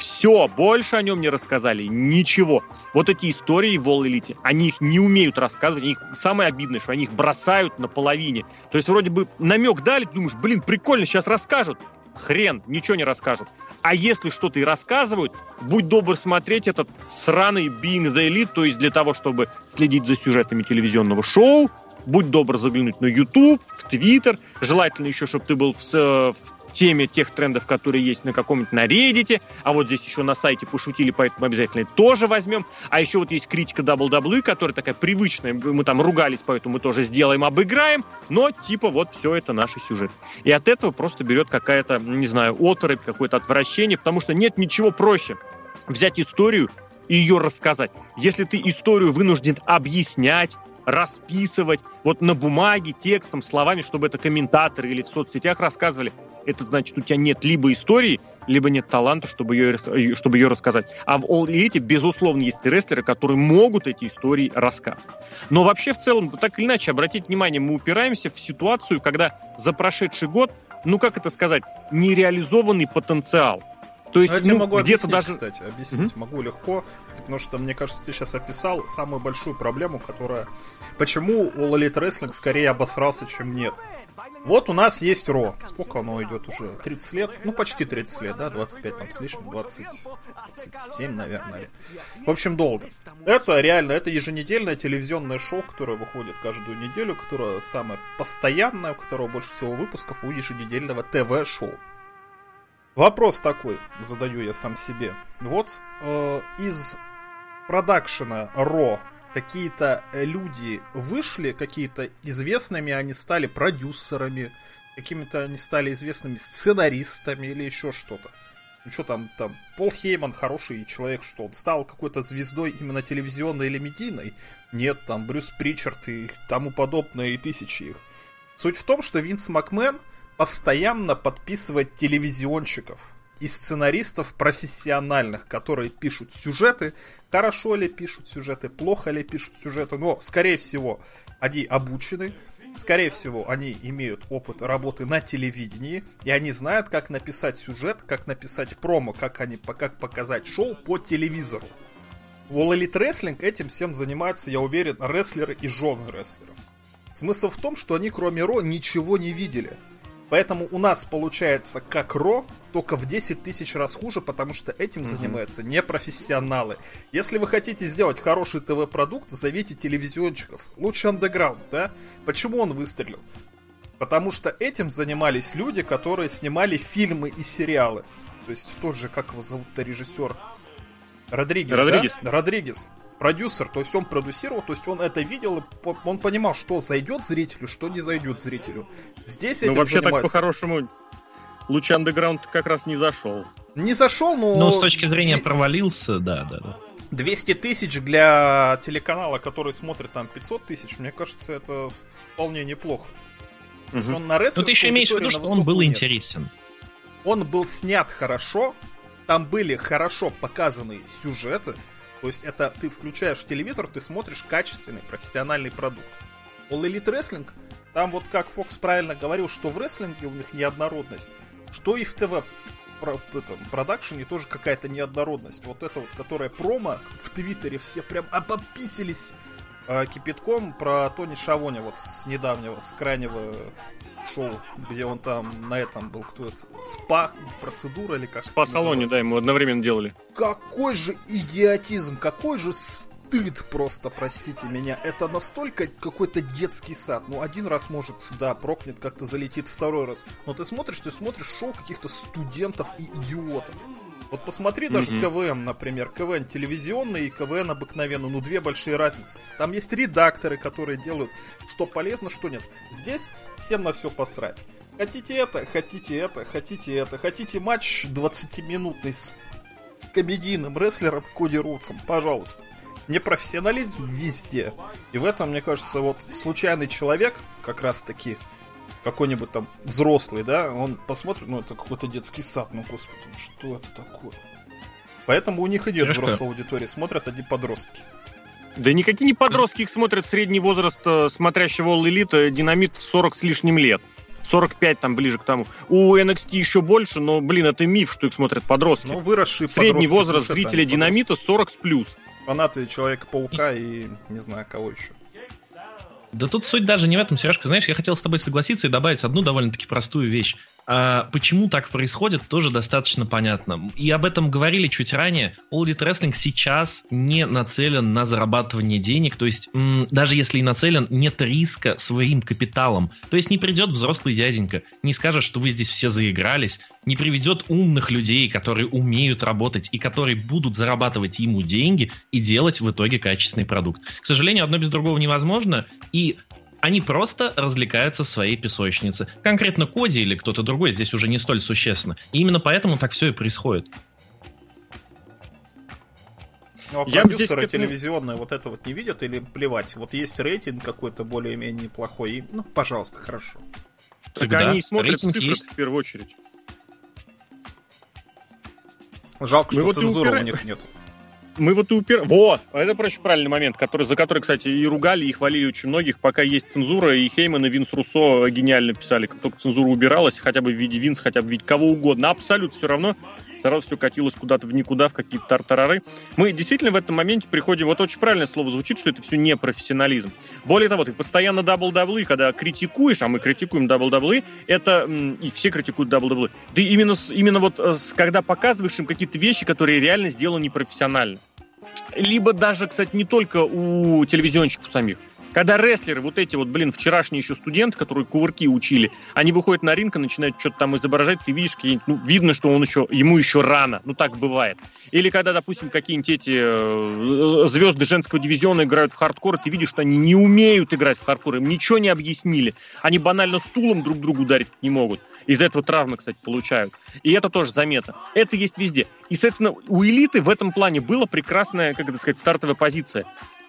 Все, больше о нем не рассказали, ничего. Вот эти истории в All Elite, они их не умеют рассказывать, они их, самое обидное, что они их бросают на половине. То есть вроде бы намек дали, думаешь, блин, прикольно, сейчас расскажут. Хрен, ничего не расскажут. А если что-то и рассказывают, будь добр смотреть этот сраный Being the Elite, то есть для того, чтобы следить за сюжетами телевизионного шоу, будь добр заглянуть на YouTube, в Twitter, желательно еще, чтобы ты был в, в теме тех трендов, которые есть на каком-нибудь на Reddit, а вот здесь еще на сайте пошутили, поэтому обязательно тоже возьмем. А еще вот есть критика WWE, которая такая привычная, мы там ругались, поэтому мы тоже сделаем, обыграем, но типа вот все это наш сюжет. И от этого просто берет какая-то, не знаю, оторопь, какое-то отвращение, потому что нет ничего проще взять историю и ее рассказать. Если ты историю вынужден объяснять, расписывать вот на бумаге, текстом, словами, чтобы это комментаторы или в соцсетях рассказывали, это значит, у тебя нет либо истории, либо нет таланта, чтобы ее, чтобы ее рассказать. А в All Elite, безусловно, есть рестлеры, которые могут эти истории рассказывать. Но вообще, в целом, так или иначе, обратите внимание, мы упираемся в ситуацию, когда за прошедший год, ну как это сказать, нереализованный потенциал. То есть, ну, я ну, могу где-то объяснить, даже... кстати, объяснить mm-hmm. могу легко, потому что, мне кажется, ты сейчас описал самую большую проблему, которая... Почему у Elite Wrestling скорее обосрался, чем нет. Вот у нас есть Ро. Сколько оно идет уже? 30 лет? Ну, почти 30 лет, да? 25 там с лишним, 20, 27, наверное. В общем, долго. Это реально, это еженедельное телевизионное шоу, которое выходит каждую неделю, которое самое постоянное, у которого больше всего выпусков у еженедельного ТВ-шоу. Вопрос такой, задаю я сам себе. Вот э, из продакшена Ро какие-то люди вышли, какие-то известными они стали продюсерами, какими-то они стали известными сценаристами или еще что-то. Ну что там, там, Пол Хейман хороший человек, что он стал какой-то звездой именно телевизионной или медийной? Нет, там Брюс Причард и тому подобное, и тысячи их. Суть в том, что Винс Макмен постоянно подписывает телевизионщиков и сценаристов профессиональных, которые пишут сюжеты, хорошо ли пишут сюжеты, плохо ли пишут сюжеты, но, скорее всего, они обучены, скорее всего, они имеют опыт работы на телевидении, и они знают, как написать сюжет, как написать промо, как, они, как показать шоу по телевизору. В All Elite Wrestling этим всем занимаются, я уверен, рестлеры и жены рестлеров. Смысл в том, что они кроме Ро ничего не видели – Поэтому у нас получается как Ро, только в 10 тысяч раз хуже, потому что этим занимаются непрофессионалы. Если вы хотите сделать хороший ТВ-продукт, зовите телевизионщиков. Лучше андеграунд, да? Почему он выстрелил? Потому что этим занимались люди, которые снимали фильмы и сериалы. То есть тот же, как его зовут-то, режиссер? Родригес, Родригес. Да? Родригес продюсер, то есть он продюсировал, то есть он это видел, он понимал, что зайдет зрителю, что не зайдет зрителю. Здесь ну, вообще занимается... так по-хорошему луч андеграунд как раз не зашел. Не зашел, но... Ну, с точки зрения провалился, да, да, да. 200 тысяч для телеканала, который смотрит там 500 тысяч, мне кажется, это вполне неплохо. Угу. он на Но ты еще имеешь в виду, что он был нет. интересен. Он был снят хорошо, там были хорошо показаны сюжеты, то есть это ты включаешь телевизор, ты смотришь качественный профессиональный продукт. All Elite Wrestling, там вот как Фокс правильно говорил, что в рестлинге у них неоднородность, что и в ТВ продакшене тоже какая-то неоднородность. Вот это вот, которая промо в Твиттере все прям опописились э, кипятком про Тони Шавоня вот с недавнего, с крайнего шоу, где он там на этом был, кто это, спа процедура или как? Спа-салоне, да, ему одновременно делали. Какой же идиотизм, какой же стыд просто, простите меня. Это настолько какой-то детский сад. Ну, один раз может, да, прокнет, как-то залетит второй раз. Но ты смотришь, ты смотришь шоу каких-то студентов и идиотов. Вот посмотри даже mm-hmm. КВН, например. КВН телевизионный и КВН обыкновенный. Ну, две большие разницы. Там есть редакторы, которые делают, что полезно, что нет. Здесь всем на все посрать. Хотите это, хотите это, хотите это. Хотите матч 20-минутный с комедийным рестлером Коди Рутсом. Пожалуйста. Непрофессионализм везде. И в этом, мне кажется, вот случайный человек, как раз таки, какой-нибудь там взрослый, да, он посмотрит, ну это какой-то детский сад, ну господи, ну что это такое? Поэтому у них и нет Тяжко. взрослой аудитории, смотрят одни подростки. Да никакие не подростки, их смотрят средний возраст э, смотрящего All Elite, динамит 40 с лишним лет. 45 там ближе к тому. У NXT еще больше, но, блин, это миф, что их смотрят подростки. Ну, выросшие Средний возраст зрителя Динамита 40 с плюс. Фанаты Человека-паука и не знаю кого еще. Да тут суть даже не в этом, Сережка. Знаешь, я хотел с тобой согласиться и добавить одну довольно-таки простую вещь. А почему так происходит, тоже достаточно понятно. И об этом говорили чуть ранее. All Elite Wrestling сейчас не нацелен на зарабатывание денег, то есть даже если и нацелен, нет риска своим капиталом. То есть не придет взрослый дяденька, не скажет, что вы здесь все заигрались, не приведет умных людей, которые умеют работать и которые будут зарабатывать ему деньги и делать в итоге качественный продукт. К сожалению, одно без другого невозможно, и они просто развлекаются в своей песочнице. Конкретно Коди или кто-то другой здесь уже не столь существенно. И именно поэтому так все и происходит. Ну, а Я продюсеры здесь... телевизионные вот это вот не видят или плевать? Вот есть рейтинг какой-то более-менее неплохой, и, ну, пожалуйста, хорошо. Так Тогда они смотрят цифры есть. в первую очередь. Жалко, Мы что вот цензуры упира... у них нет мы вот и упер... Вот! Это, проще, правильный момент, который, за который, кстати, и ругали, и хвалили очень многих, пока есть цензура, и Хейман, и Винс Руссо гениально писали, как только цензура убиралась, хотя бы в виде Винс, хотя бы в виде кого угодно, абсолютно все равно, сразу все катилось куда-то в никуда, в какие-то тартарары. Мы действительно в этом моменте приходим, вот очень правильное слово звучит, что это все не профессионализм. Более того, ты постоянно WWE, когда критикуешь, а мы критикуем WWE, это, и все критикуют WWE, ты именно, именно вот э, когда показываешь им какие-то вещи, которые реально сделаны непрофессионально. Либо даже, кстати, не только у телевизионщиков самих. Когда рестлеры, вот эти вот, блин, вчерашние еще студенты, которые кувырки учили, они выходят на ринг и начинают что-то там изображать, ты видишь, ну, видно, что он еще, ему еще рано, ну так бывает. Или когда, допустим, какие-нибудь эти э, звезды женского дивизиона играют в хардкор, ты видишь, что они не умеют играть в хардкор, им ничего не объяснили. Они банально стулом друг другу ударить не могут. Из-за этого травмы, кстати, получают. И это тоже замета. Это есть везде. И, соответственно, у элиты в этом плане была прекрасная, как это сказать, стартовая позиция.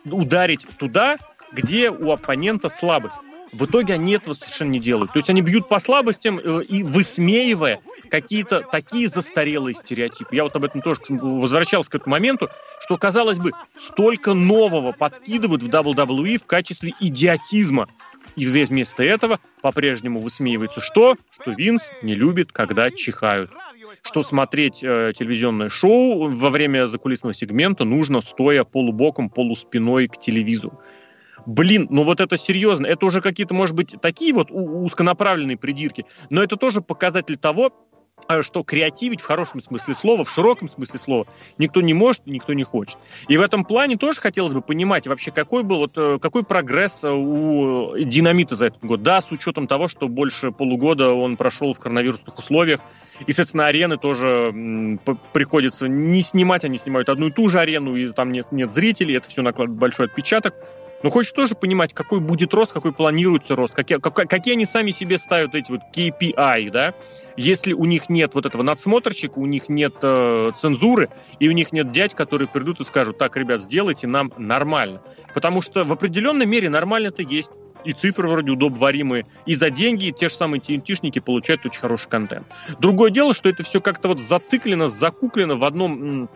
Ударить туда, где у оппонента слабость. В итоге они этого совершенно не делают. То есть они бьют по слабостям э, и высмеивая какие-то такие застарелые стереотипы. Я вот об этом тоже возвращался к этому моменту, что, казалось бы, столько нового подкидывают в WWE в качестве идиотизма. И вместо этого по-прежнему высмеивается что? Что Винс не любит, когда чихают что смотреть э, телевизионное шоу во время закулисного сегмента нужно стоя полубоком, полуспиной к телевизору блин, ну вот это серьезно, это уже какие-то, может быть, такие вот узконаправленные придирки, но это тоже показатель того, э, что креативить в хорошем смысле слова, в широком смысле слова никто не может, никто не хочет. И в этом плане тоже хотелось бы понимать вообще, какой был, вот, э, какой прогресс э, у динамита за этот год. Да, с учетом того, что больше полугода он прошел в коронавирусных условиях, и, соответственно, арены тоже приходится не снимать, они снимают одну и ту же арену, и там нет, нет зрителей, это все накладывает большой отпечаток. Но хочешь тоже понимать, какой будет рост, какой планируется рост, какие, как, какие они сами себе ставят эти вот KPI, да? Если у них нет вот этого надсмотрщика, у них нет э, цензуры, и у них нет дядь, которые придут и скажут, так, ребят, сделайте нам нормально. Потому что в определенной мере нормально-то есть. И цифры вроде удобоваримые, и за деньги те же самые TNT-шники получают очень хороший контент. Другое дело, что это все как-то вот зациклено, закуклено в одном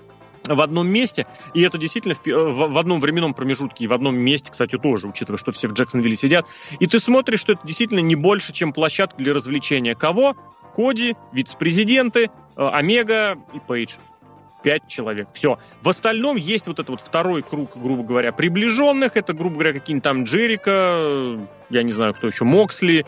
в одном месте, и это действительно в, в, в одном временном промежутке, и в одном месте, кстати, тоже, учитывая, что все в Джексонвилле сидят, и ты смотришь, что это действительно не больше, чем площадка для развлечения. Кого? Коди, вице-президенты, э, Омега и Пейдж. Пять человек. Все. В остальном есть вот этот вот второй круг, грубо говоря, приближенных. Это, грубо говоря, какие-нибудь там Джерика, э, я не знаю, кто еще, Моксли,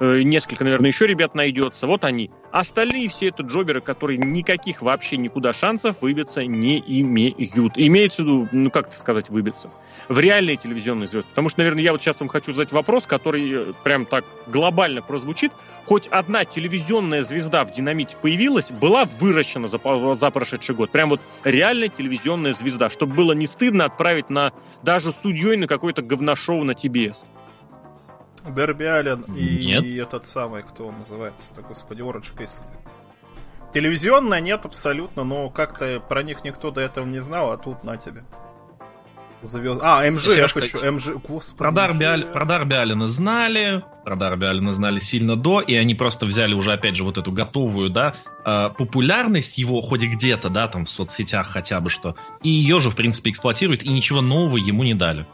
несколько, наверное, еще ребят найдется. Вот они. Остальные все это джоберы, которые никаких вообще никуда шансов выбиться не имеют. Имеется в виду, ну как сказать, выбиться. В реальные телевизионные звезды. Потому что, наверное, я вот сейчас вам хочу задать вопрос, который э, прям так глобально прозвучит. Хоть одна телевизионная звезда в «Динамите» появилась, была выращена за, за прошедший год. Прям вот реальная телевизионная звезда. Чтобы было не стыдно отправить на даже судьей на какое-то говношоу на ТБС. Дерби Аллен и, и этот самый, кто он называется-то, господи, Орочка из... Телевизионная нет абсолютно, но как-то про них никто до этого не знал, а тут на тебе. Звезд... А, МЖФ еще, МЖ... Господи, про, Дарби Аль... про Дарби Аллена знали, про Дарби Аллена знали сильно до, и они просто взяли уже, опять же, вот эту готовую, да, э, популярность его хоть где-то, да, там в соцсетях хотя бы что, и ее же, в принципе, эксплуатируют, и ничего нового ему не дали.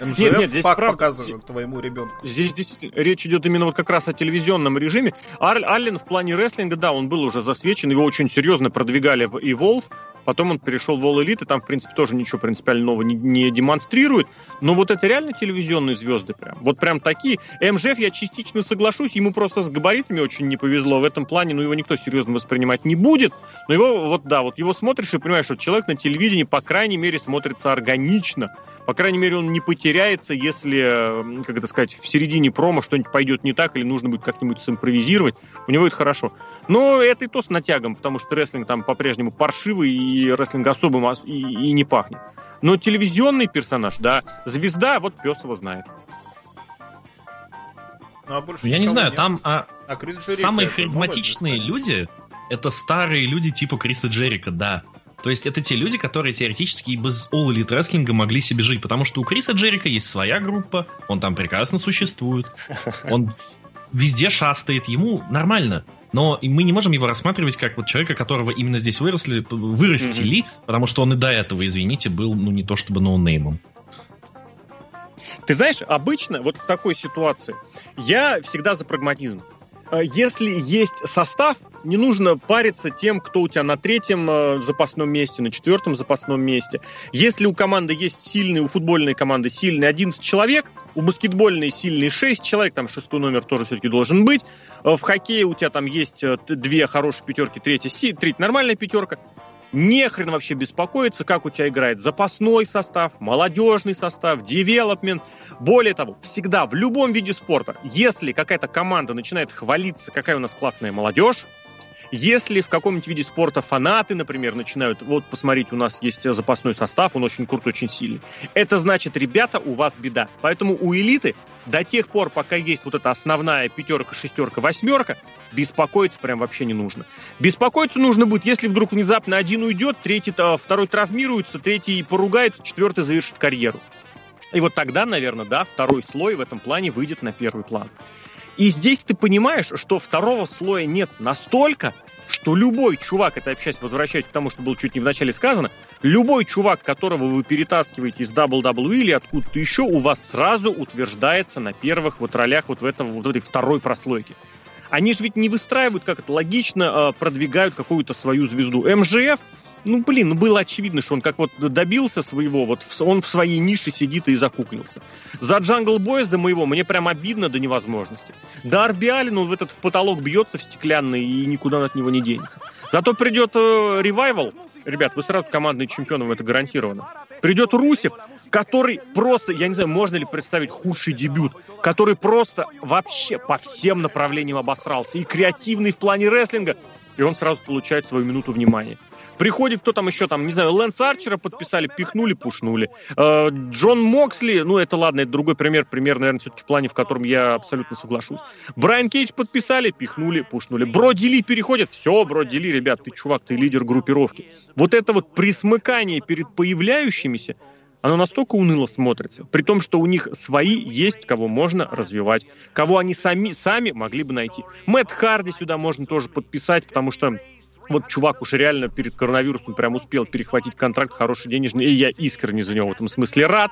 МЖФ нет, нет, здесь факт прав... показывают твоему ребенку. Здесь действительно речь идет именно вот как раз о телевизионном режиме. Ар... Аллен в плане рестлинга, да, он был уже засвечен, его очень серьезно продвигали в Evolve, потом он перешел в All Elite, и там, в принципе, тоже ничего принципиально нового не, не демонстрирует. Но вот это реально телевизионные звезды прям. Вот прям такие. МЖФ я частично соглашусь, ему просто с габаритами очень не повезло. В этом плане, ну, его никто серьезно воспринимать не будет. Но его, вот да, вот его смотришь и понимаешь, что человек на телевидении, по крайней мере, смотрится органично. По крайней мере, он не потеряется, если, как это сказать, в середине промо что-нибудь пойдет не так, или нужно будет как-нибудь симпровизировать. У него это хорошо. Но это и то с натягом, потому что рестлинг там по-прежнему паршивый, и рестлинг особым и, и не пахнет. Но телевизионный персонаж, да, звезда, вот пес его знает. Ну, а Я не знаю, нет. там а, а самые харизматичные люди это старые люди типа Криса Джерика, да. То есть это те люди, которые теоретически и без All Elite Wrestling могли себе жить, потому что у Криса Джерика есть своя группа, он там прекрасно существует, он везде шастает, ему нормально. Но мы не можем его рассматривать как вот человека, которого именно здесь выросли, вырастили, mm-hmm. потому что он и до этого, извините, был, ну, не то чтобы ноунеймом. Ты знаешь, обычно вот в такой ситуации я всегда за прагматизм. Э, если есть состав, не нужно париться тем, кто у тебя на третьем э, запасном месте, на четвертом запасном месте. Если у команды есть сильные, у футбольной команды сильные 11 человек, у баскетбольной сильные 6 человек, там шестой номер тоже все-таки должен быть. В хоккее у тебя там есть две хорошие пятерки, третья, третья нормальная пятерка не хрен вообще беспокоиться, как у тебя играет запасной состав, молодежный состав, девелопмент. Более того, всегда в любом виде спорта, если какая-то команда начинает хвалиться, какая у нас классная молодежь, если в каком-нибудь виде спорта фанаты, например, начинают, вот посмотрите, у нас есть запасной состав, он очень крутой, очень сильный. Это значит, ребята, у вас беда. Поэтому у элиты до тех пор, пока есть вот эта основная пятерка, шестерка, восьмерка, беспокоиться прям вообще не нужно. Беспокоиться нужно будет, если вдруг внезапно один уйдет, третий, второй травмируется, третий поругается, четвертый завершит карьеру. И вот тогда, наверное, да, второй слой в этом плане выйдет на первый план. И здесь ты понимаешь, что второго слоя нет настолько, что любой чувак, это я сейчас возвращаюсь к тому, что было чуть не в начале сказано, любой чувак, которого вы перетаскиваете из WWE или откуда-то еще, у вас сразу утверждается на первых вот ролях вот в, этом, вот в этой второй прослойке. Они же ведь не выстраивают, как это логично, а, продвигают какую-то свою звезду. МЖФ ну, блин, ну было очевидно, что он как вот добился своего, вот он в своей нише сидит и закуклился. За Джангл Боя, за моего, мне прям обидно до невозможности. Дарби Аллен, он в этот в потолок бьется в стеклянный и никуда от него не денется. Зато придет э, ревайвал, ребят, вы сразу командные чемпионом, это гарантированно. Придет Русев, который просто, я не знаю, можно ли представить худший дебют, который просто вообще по всем направлениям обосрался. И креативный в плане рестлинга, и он сразу получает свою минуту внимания. Приходит кто там еще, там, не знаю, Лэнс Арчера подписали, пихнули, пушнули. Э, Джон Моксли, ну это ладно, это другой пример, пример, наверное, все-таки в плане, в котором я абсолютно соглашусь. Брайан Кейдж подписали, пихнули, пушнули. Броди Ли переходит, все, Броди Ли, ребят, ты чувак, ты лидер группировки. Вот это вот присмыкание перед появляющимися, оно настолько уныло смотрится, при том, что у них свои есть, кого можно развивать, кого они сами, сами могли бы найти. Мэтт Харди сюда можно тоже подписать, потому что вот чувак уж реально перед коронавирусом прям успел перехватить контракт хороший денежный, и я искренне за него в этом смысле рад.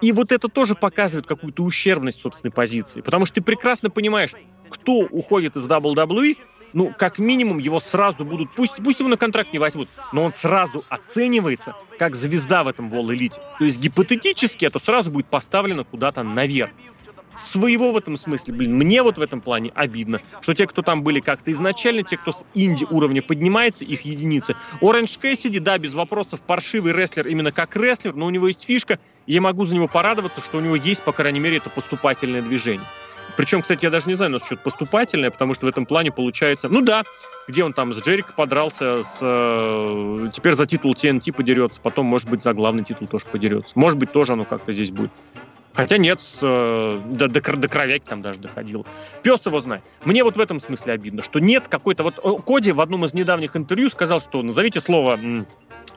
И вот это тоже показывает какую-то ущербность собственной позиции. Потому что ты прекрасно понимаешь, кто уходит из WWE, ну, как минимум, его сразу будут, пусть, пусть его на контракт не возьмут, но он сразу оценивается как звезда в этом Wall Elite. То есть гипотетически это сразу будет поставлено куда-то наверх своего в этом смысле, блин, мне вот в этом плане обидно, что те, кто там были как-то изначально, те, кто с инди уровня поднимается, их единицы. Оранж Кэссиди, да, без вопросов, паршивый рестлер именно как рестлер, но у него есть фишка, и я могу за него порадоваться, что у него есть, по крайней мере, это поступательное движение. Причем, кстати, я даже не знаю насчет поступательное, потому что в этом плане получается... Ну да, где он там с Джерик подрался, с, э, теперь за титул TNT подерется, потом, может быть, за главный титул тоже подерется. Может быть, тоже оно как-то здесь будет. Хотя нет, э, до, до, до кровяки там даже доходил. Пес его знает. Мне вот в этом смысле обидно, что нет какой-то... Вот Коди в одном из недавних интервью сказал, что назовите слово,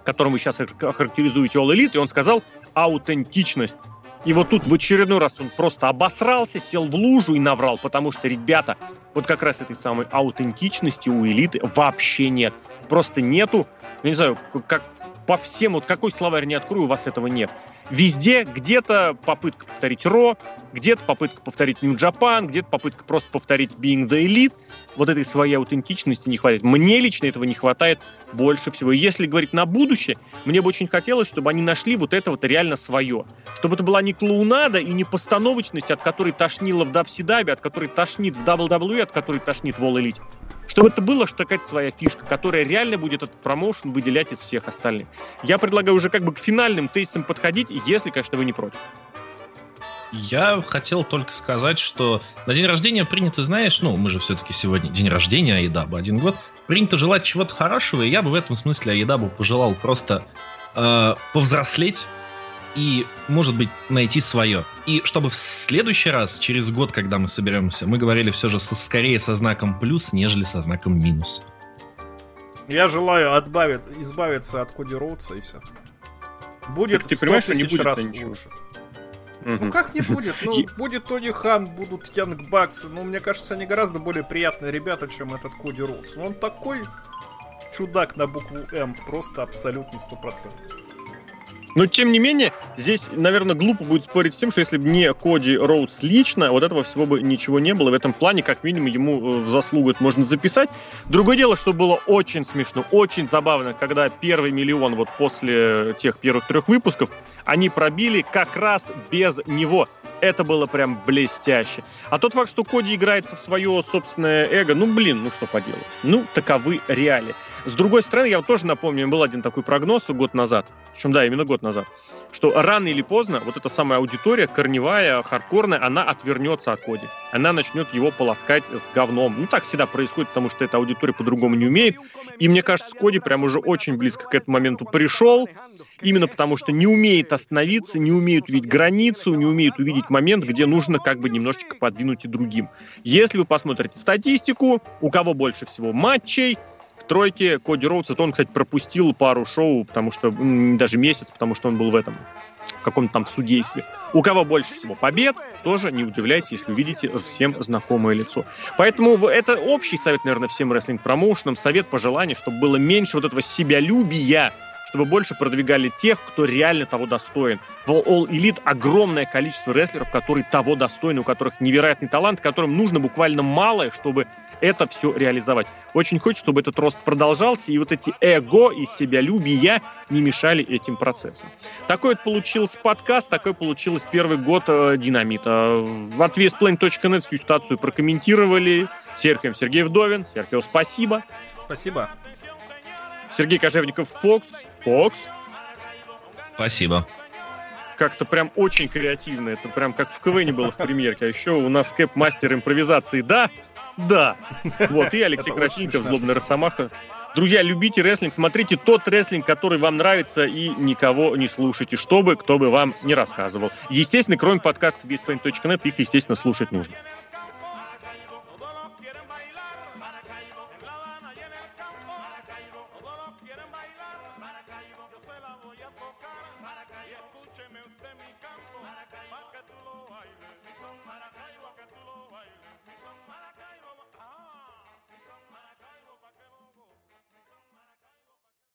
которым вы сейчас охарактеризуете All Elite, и он сказал аутентичность. И вот тут в очередной раз он просто обосрался, сел в лужу и наврал, потому что, ребята, вот как раз этой самой аутентичности у элиты вообще нет. Просто нету, я не знаю, как по всем, вот какой словарь не открою, у вас этого нет. Везде где-то попытка повторить Ро, где-то попытка повторить New Japan, где-то попытка просто повторить Being the Elite. Вот этой своей аутентичности не хватает. Мне лично этого не хватает больше всего. И если говорить на будущее, мне бы очень хотелось, чтобы они нашли вот это вот реально свое. Чтобы это была не клоунада и не постановочность, от которой тошнило в Дабсидабе, от которой тошнит в WWE, от которой тошнит в All Elite. Чтобы это было что какая-то своя фишка, которая реально будет этот промоушен выделять из всех остальных. Я предлагаю уже как бы к финальным тестам подходить, если, конечно, вы не против. Я хотел только сказать, что на день рождения принято, знаешь, ну, мы же все-таки сегодня день рождения Айдабы, один год, принято желать чего-то хорошего, и я бы в этом смысле Айдабу пожелал просто э, повзрослеть, и, может быть, найти свое. И чтобы в следующий раз, через год, когда мы соберемся, мы говорили все же со, скорее со знаком плюс, нежели со знаком минус. Я желаю отбавить, избавиться от Коди Роудса и все. Будет так ты понимаешь, что не будет раз ничего. лучше. Ну как не будет? Ну, будет Тони Хан, будут Янг Бакс. Ну, мне кажется, они гораздо более приятные ребята, чем этот Коди Роудс. Ну, он такой чудак на букву М, просто абсолютно стопроцентный. Но, тем не менее, здесь, наверное, глупо будет спорить с тем, что если бы не Коди Роудс лично, вот этого всего бы ничего не было. В этом плане, как минимум, ему э, в заслугу это можно записать. Другое дело, что было очень смешно, очень забавно, когда первый миллион вот после тех первых трех выпусков они пробили как раз без него. Это было прям блестяще. А тот факт, что Коди играется в свое собственное эго, ну, блин, ну что поделать. Ну, таковы реалии. С другой стороны, я вот тоже напомню, был один такой прогноз год назад, причем, да, именно год назад, что рано или поздно вот эта самая аудитория, корневая, хардкорная, она отвернется от Коди. Она начнет его полоскать с говном. Ну, так всегда происходит, потому что эта аудитория по-другому не умеет. И мне кажется, Коди прям уже очень близко к этому моменту пришел, именно потому что не умеет остановиться, не умеет увидеть границу, не умеет увидеть момент, где нужно как бы немножечко подвинуть и другим. Если вы посмотрите статистику, у кого больше всего матчей, тройке Коди Роудс, это он, кстати, пропустил пару шоу, потому что даже месяц, потому что он был в этом каком-то там судействе. У кого больше всего побед, тоже не удивляйтесь, если увидите всем знакомое лицо. Поэтому это общий совет, наверное, всем рестлинг-промоушенам, совет пожеланий, чтобы было меньше вот этого себялюбия, чтобы больше продвигали тех, кто реально того достоин. В All Elite огромное количество рестлеров, которые того достойны, у которых невероятный талант, которым нужно буквально малое, чтобы это все реализовать. Очень хочется, чтобы этот рост продолжался, и вот эти эго и себялюбия не мешали этим процессам. Такой вот получился подкаст, такой получился первый год э, Динамита. В отвесплейн.нет всю ситуацию прокомментировали. Серхием Сергей Вдовин. Серхио, спасибо. Спасибо. Сергей Кожевников, Фокс. Фокс. Спасибо. Как-то прям очень креативно. Это прям как в КВН было в премьерке. А еще у нас кэп-мастер импровизации. Да, да. Вот, и Алексей Красильников, Злобный Росомаха. Друзья, любите рестлинг, смотрите тот рестлинг, который вам нравится, и никого не слушайте, чтобы кто бы вам не рассказывал. Естественно, кроме подкаста весьplain.net, их, естественно, слушать нужно.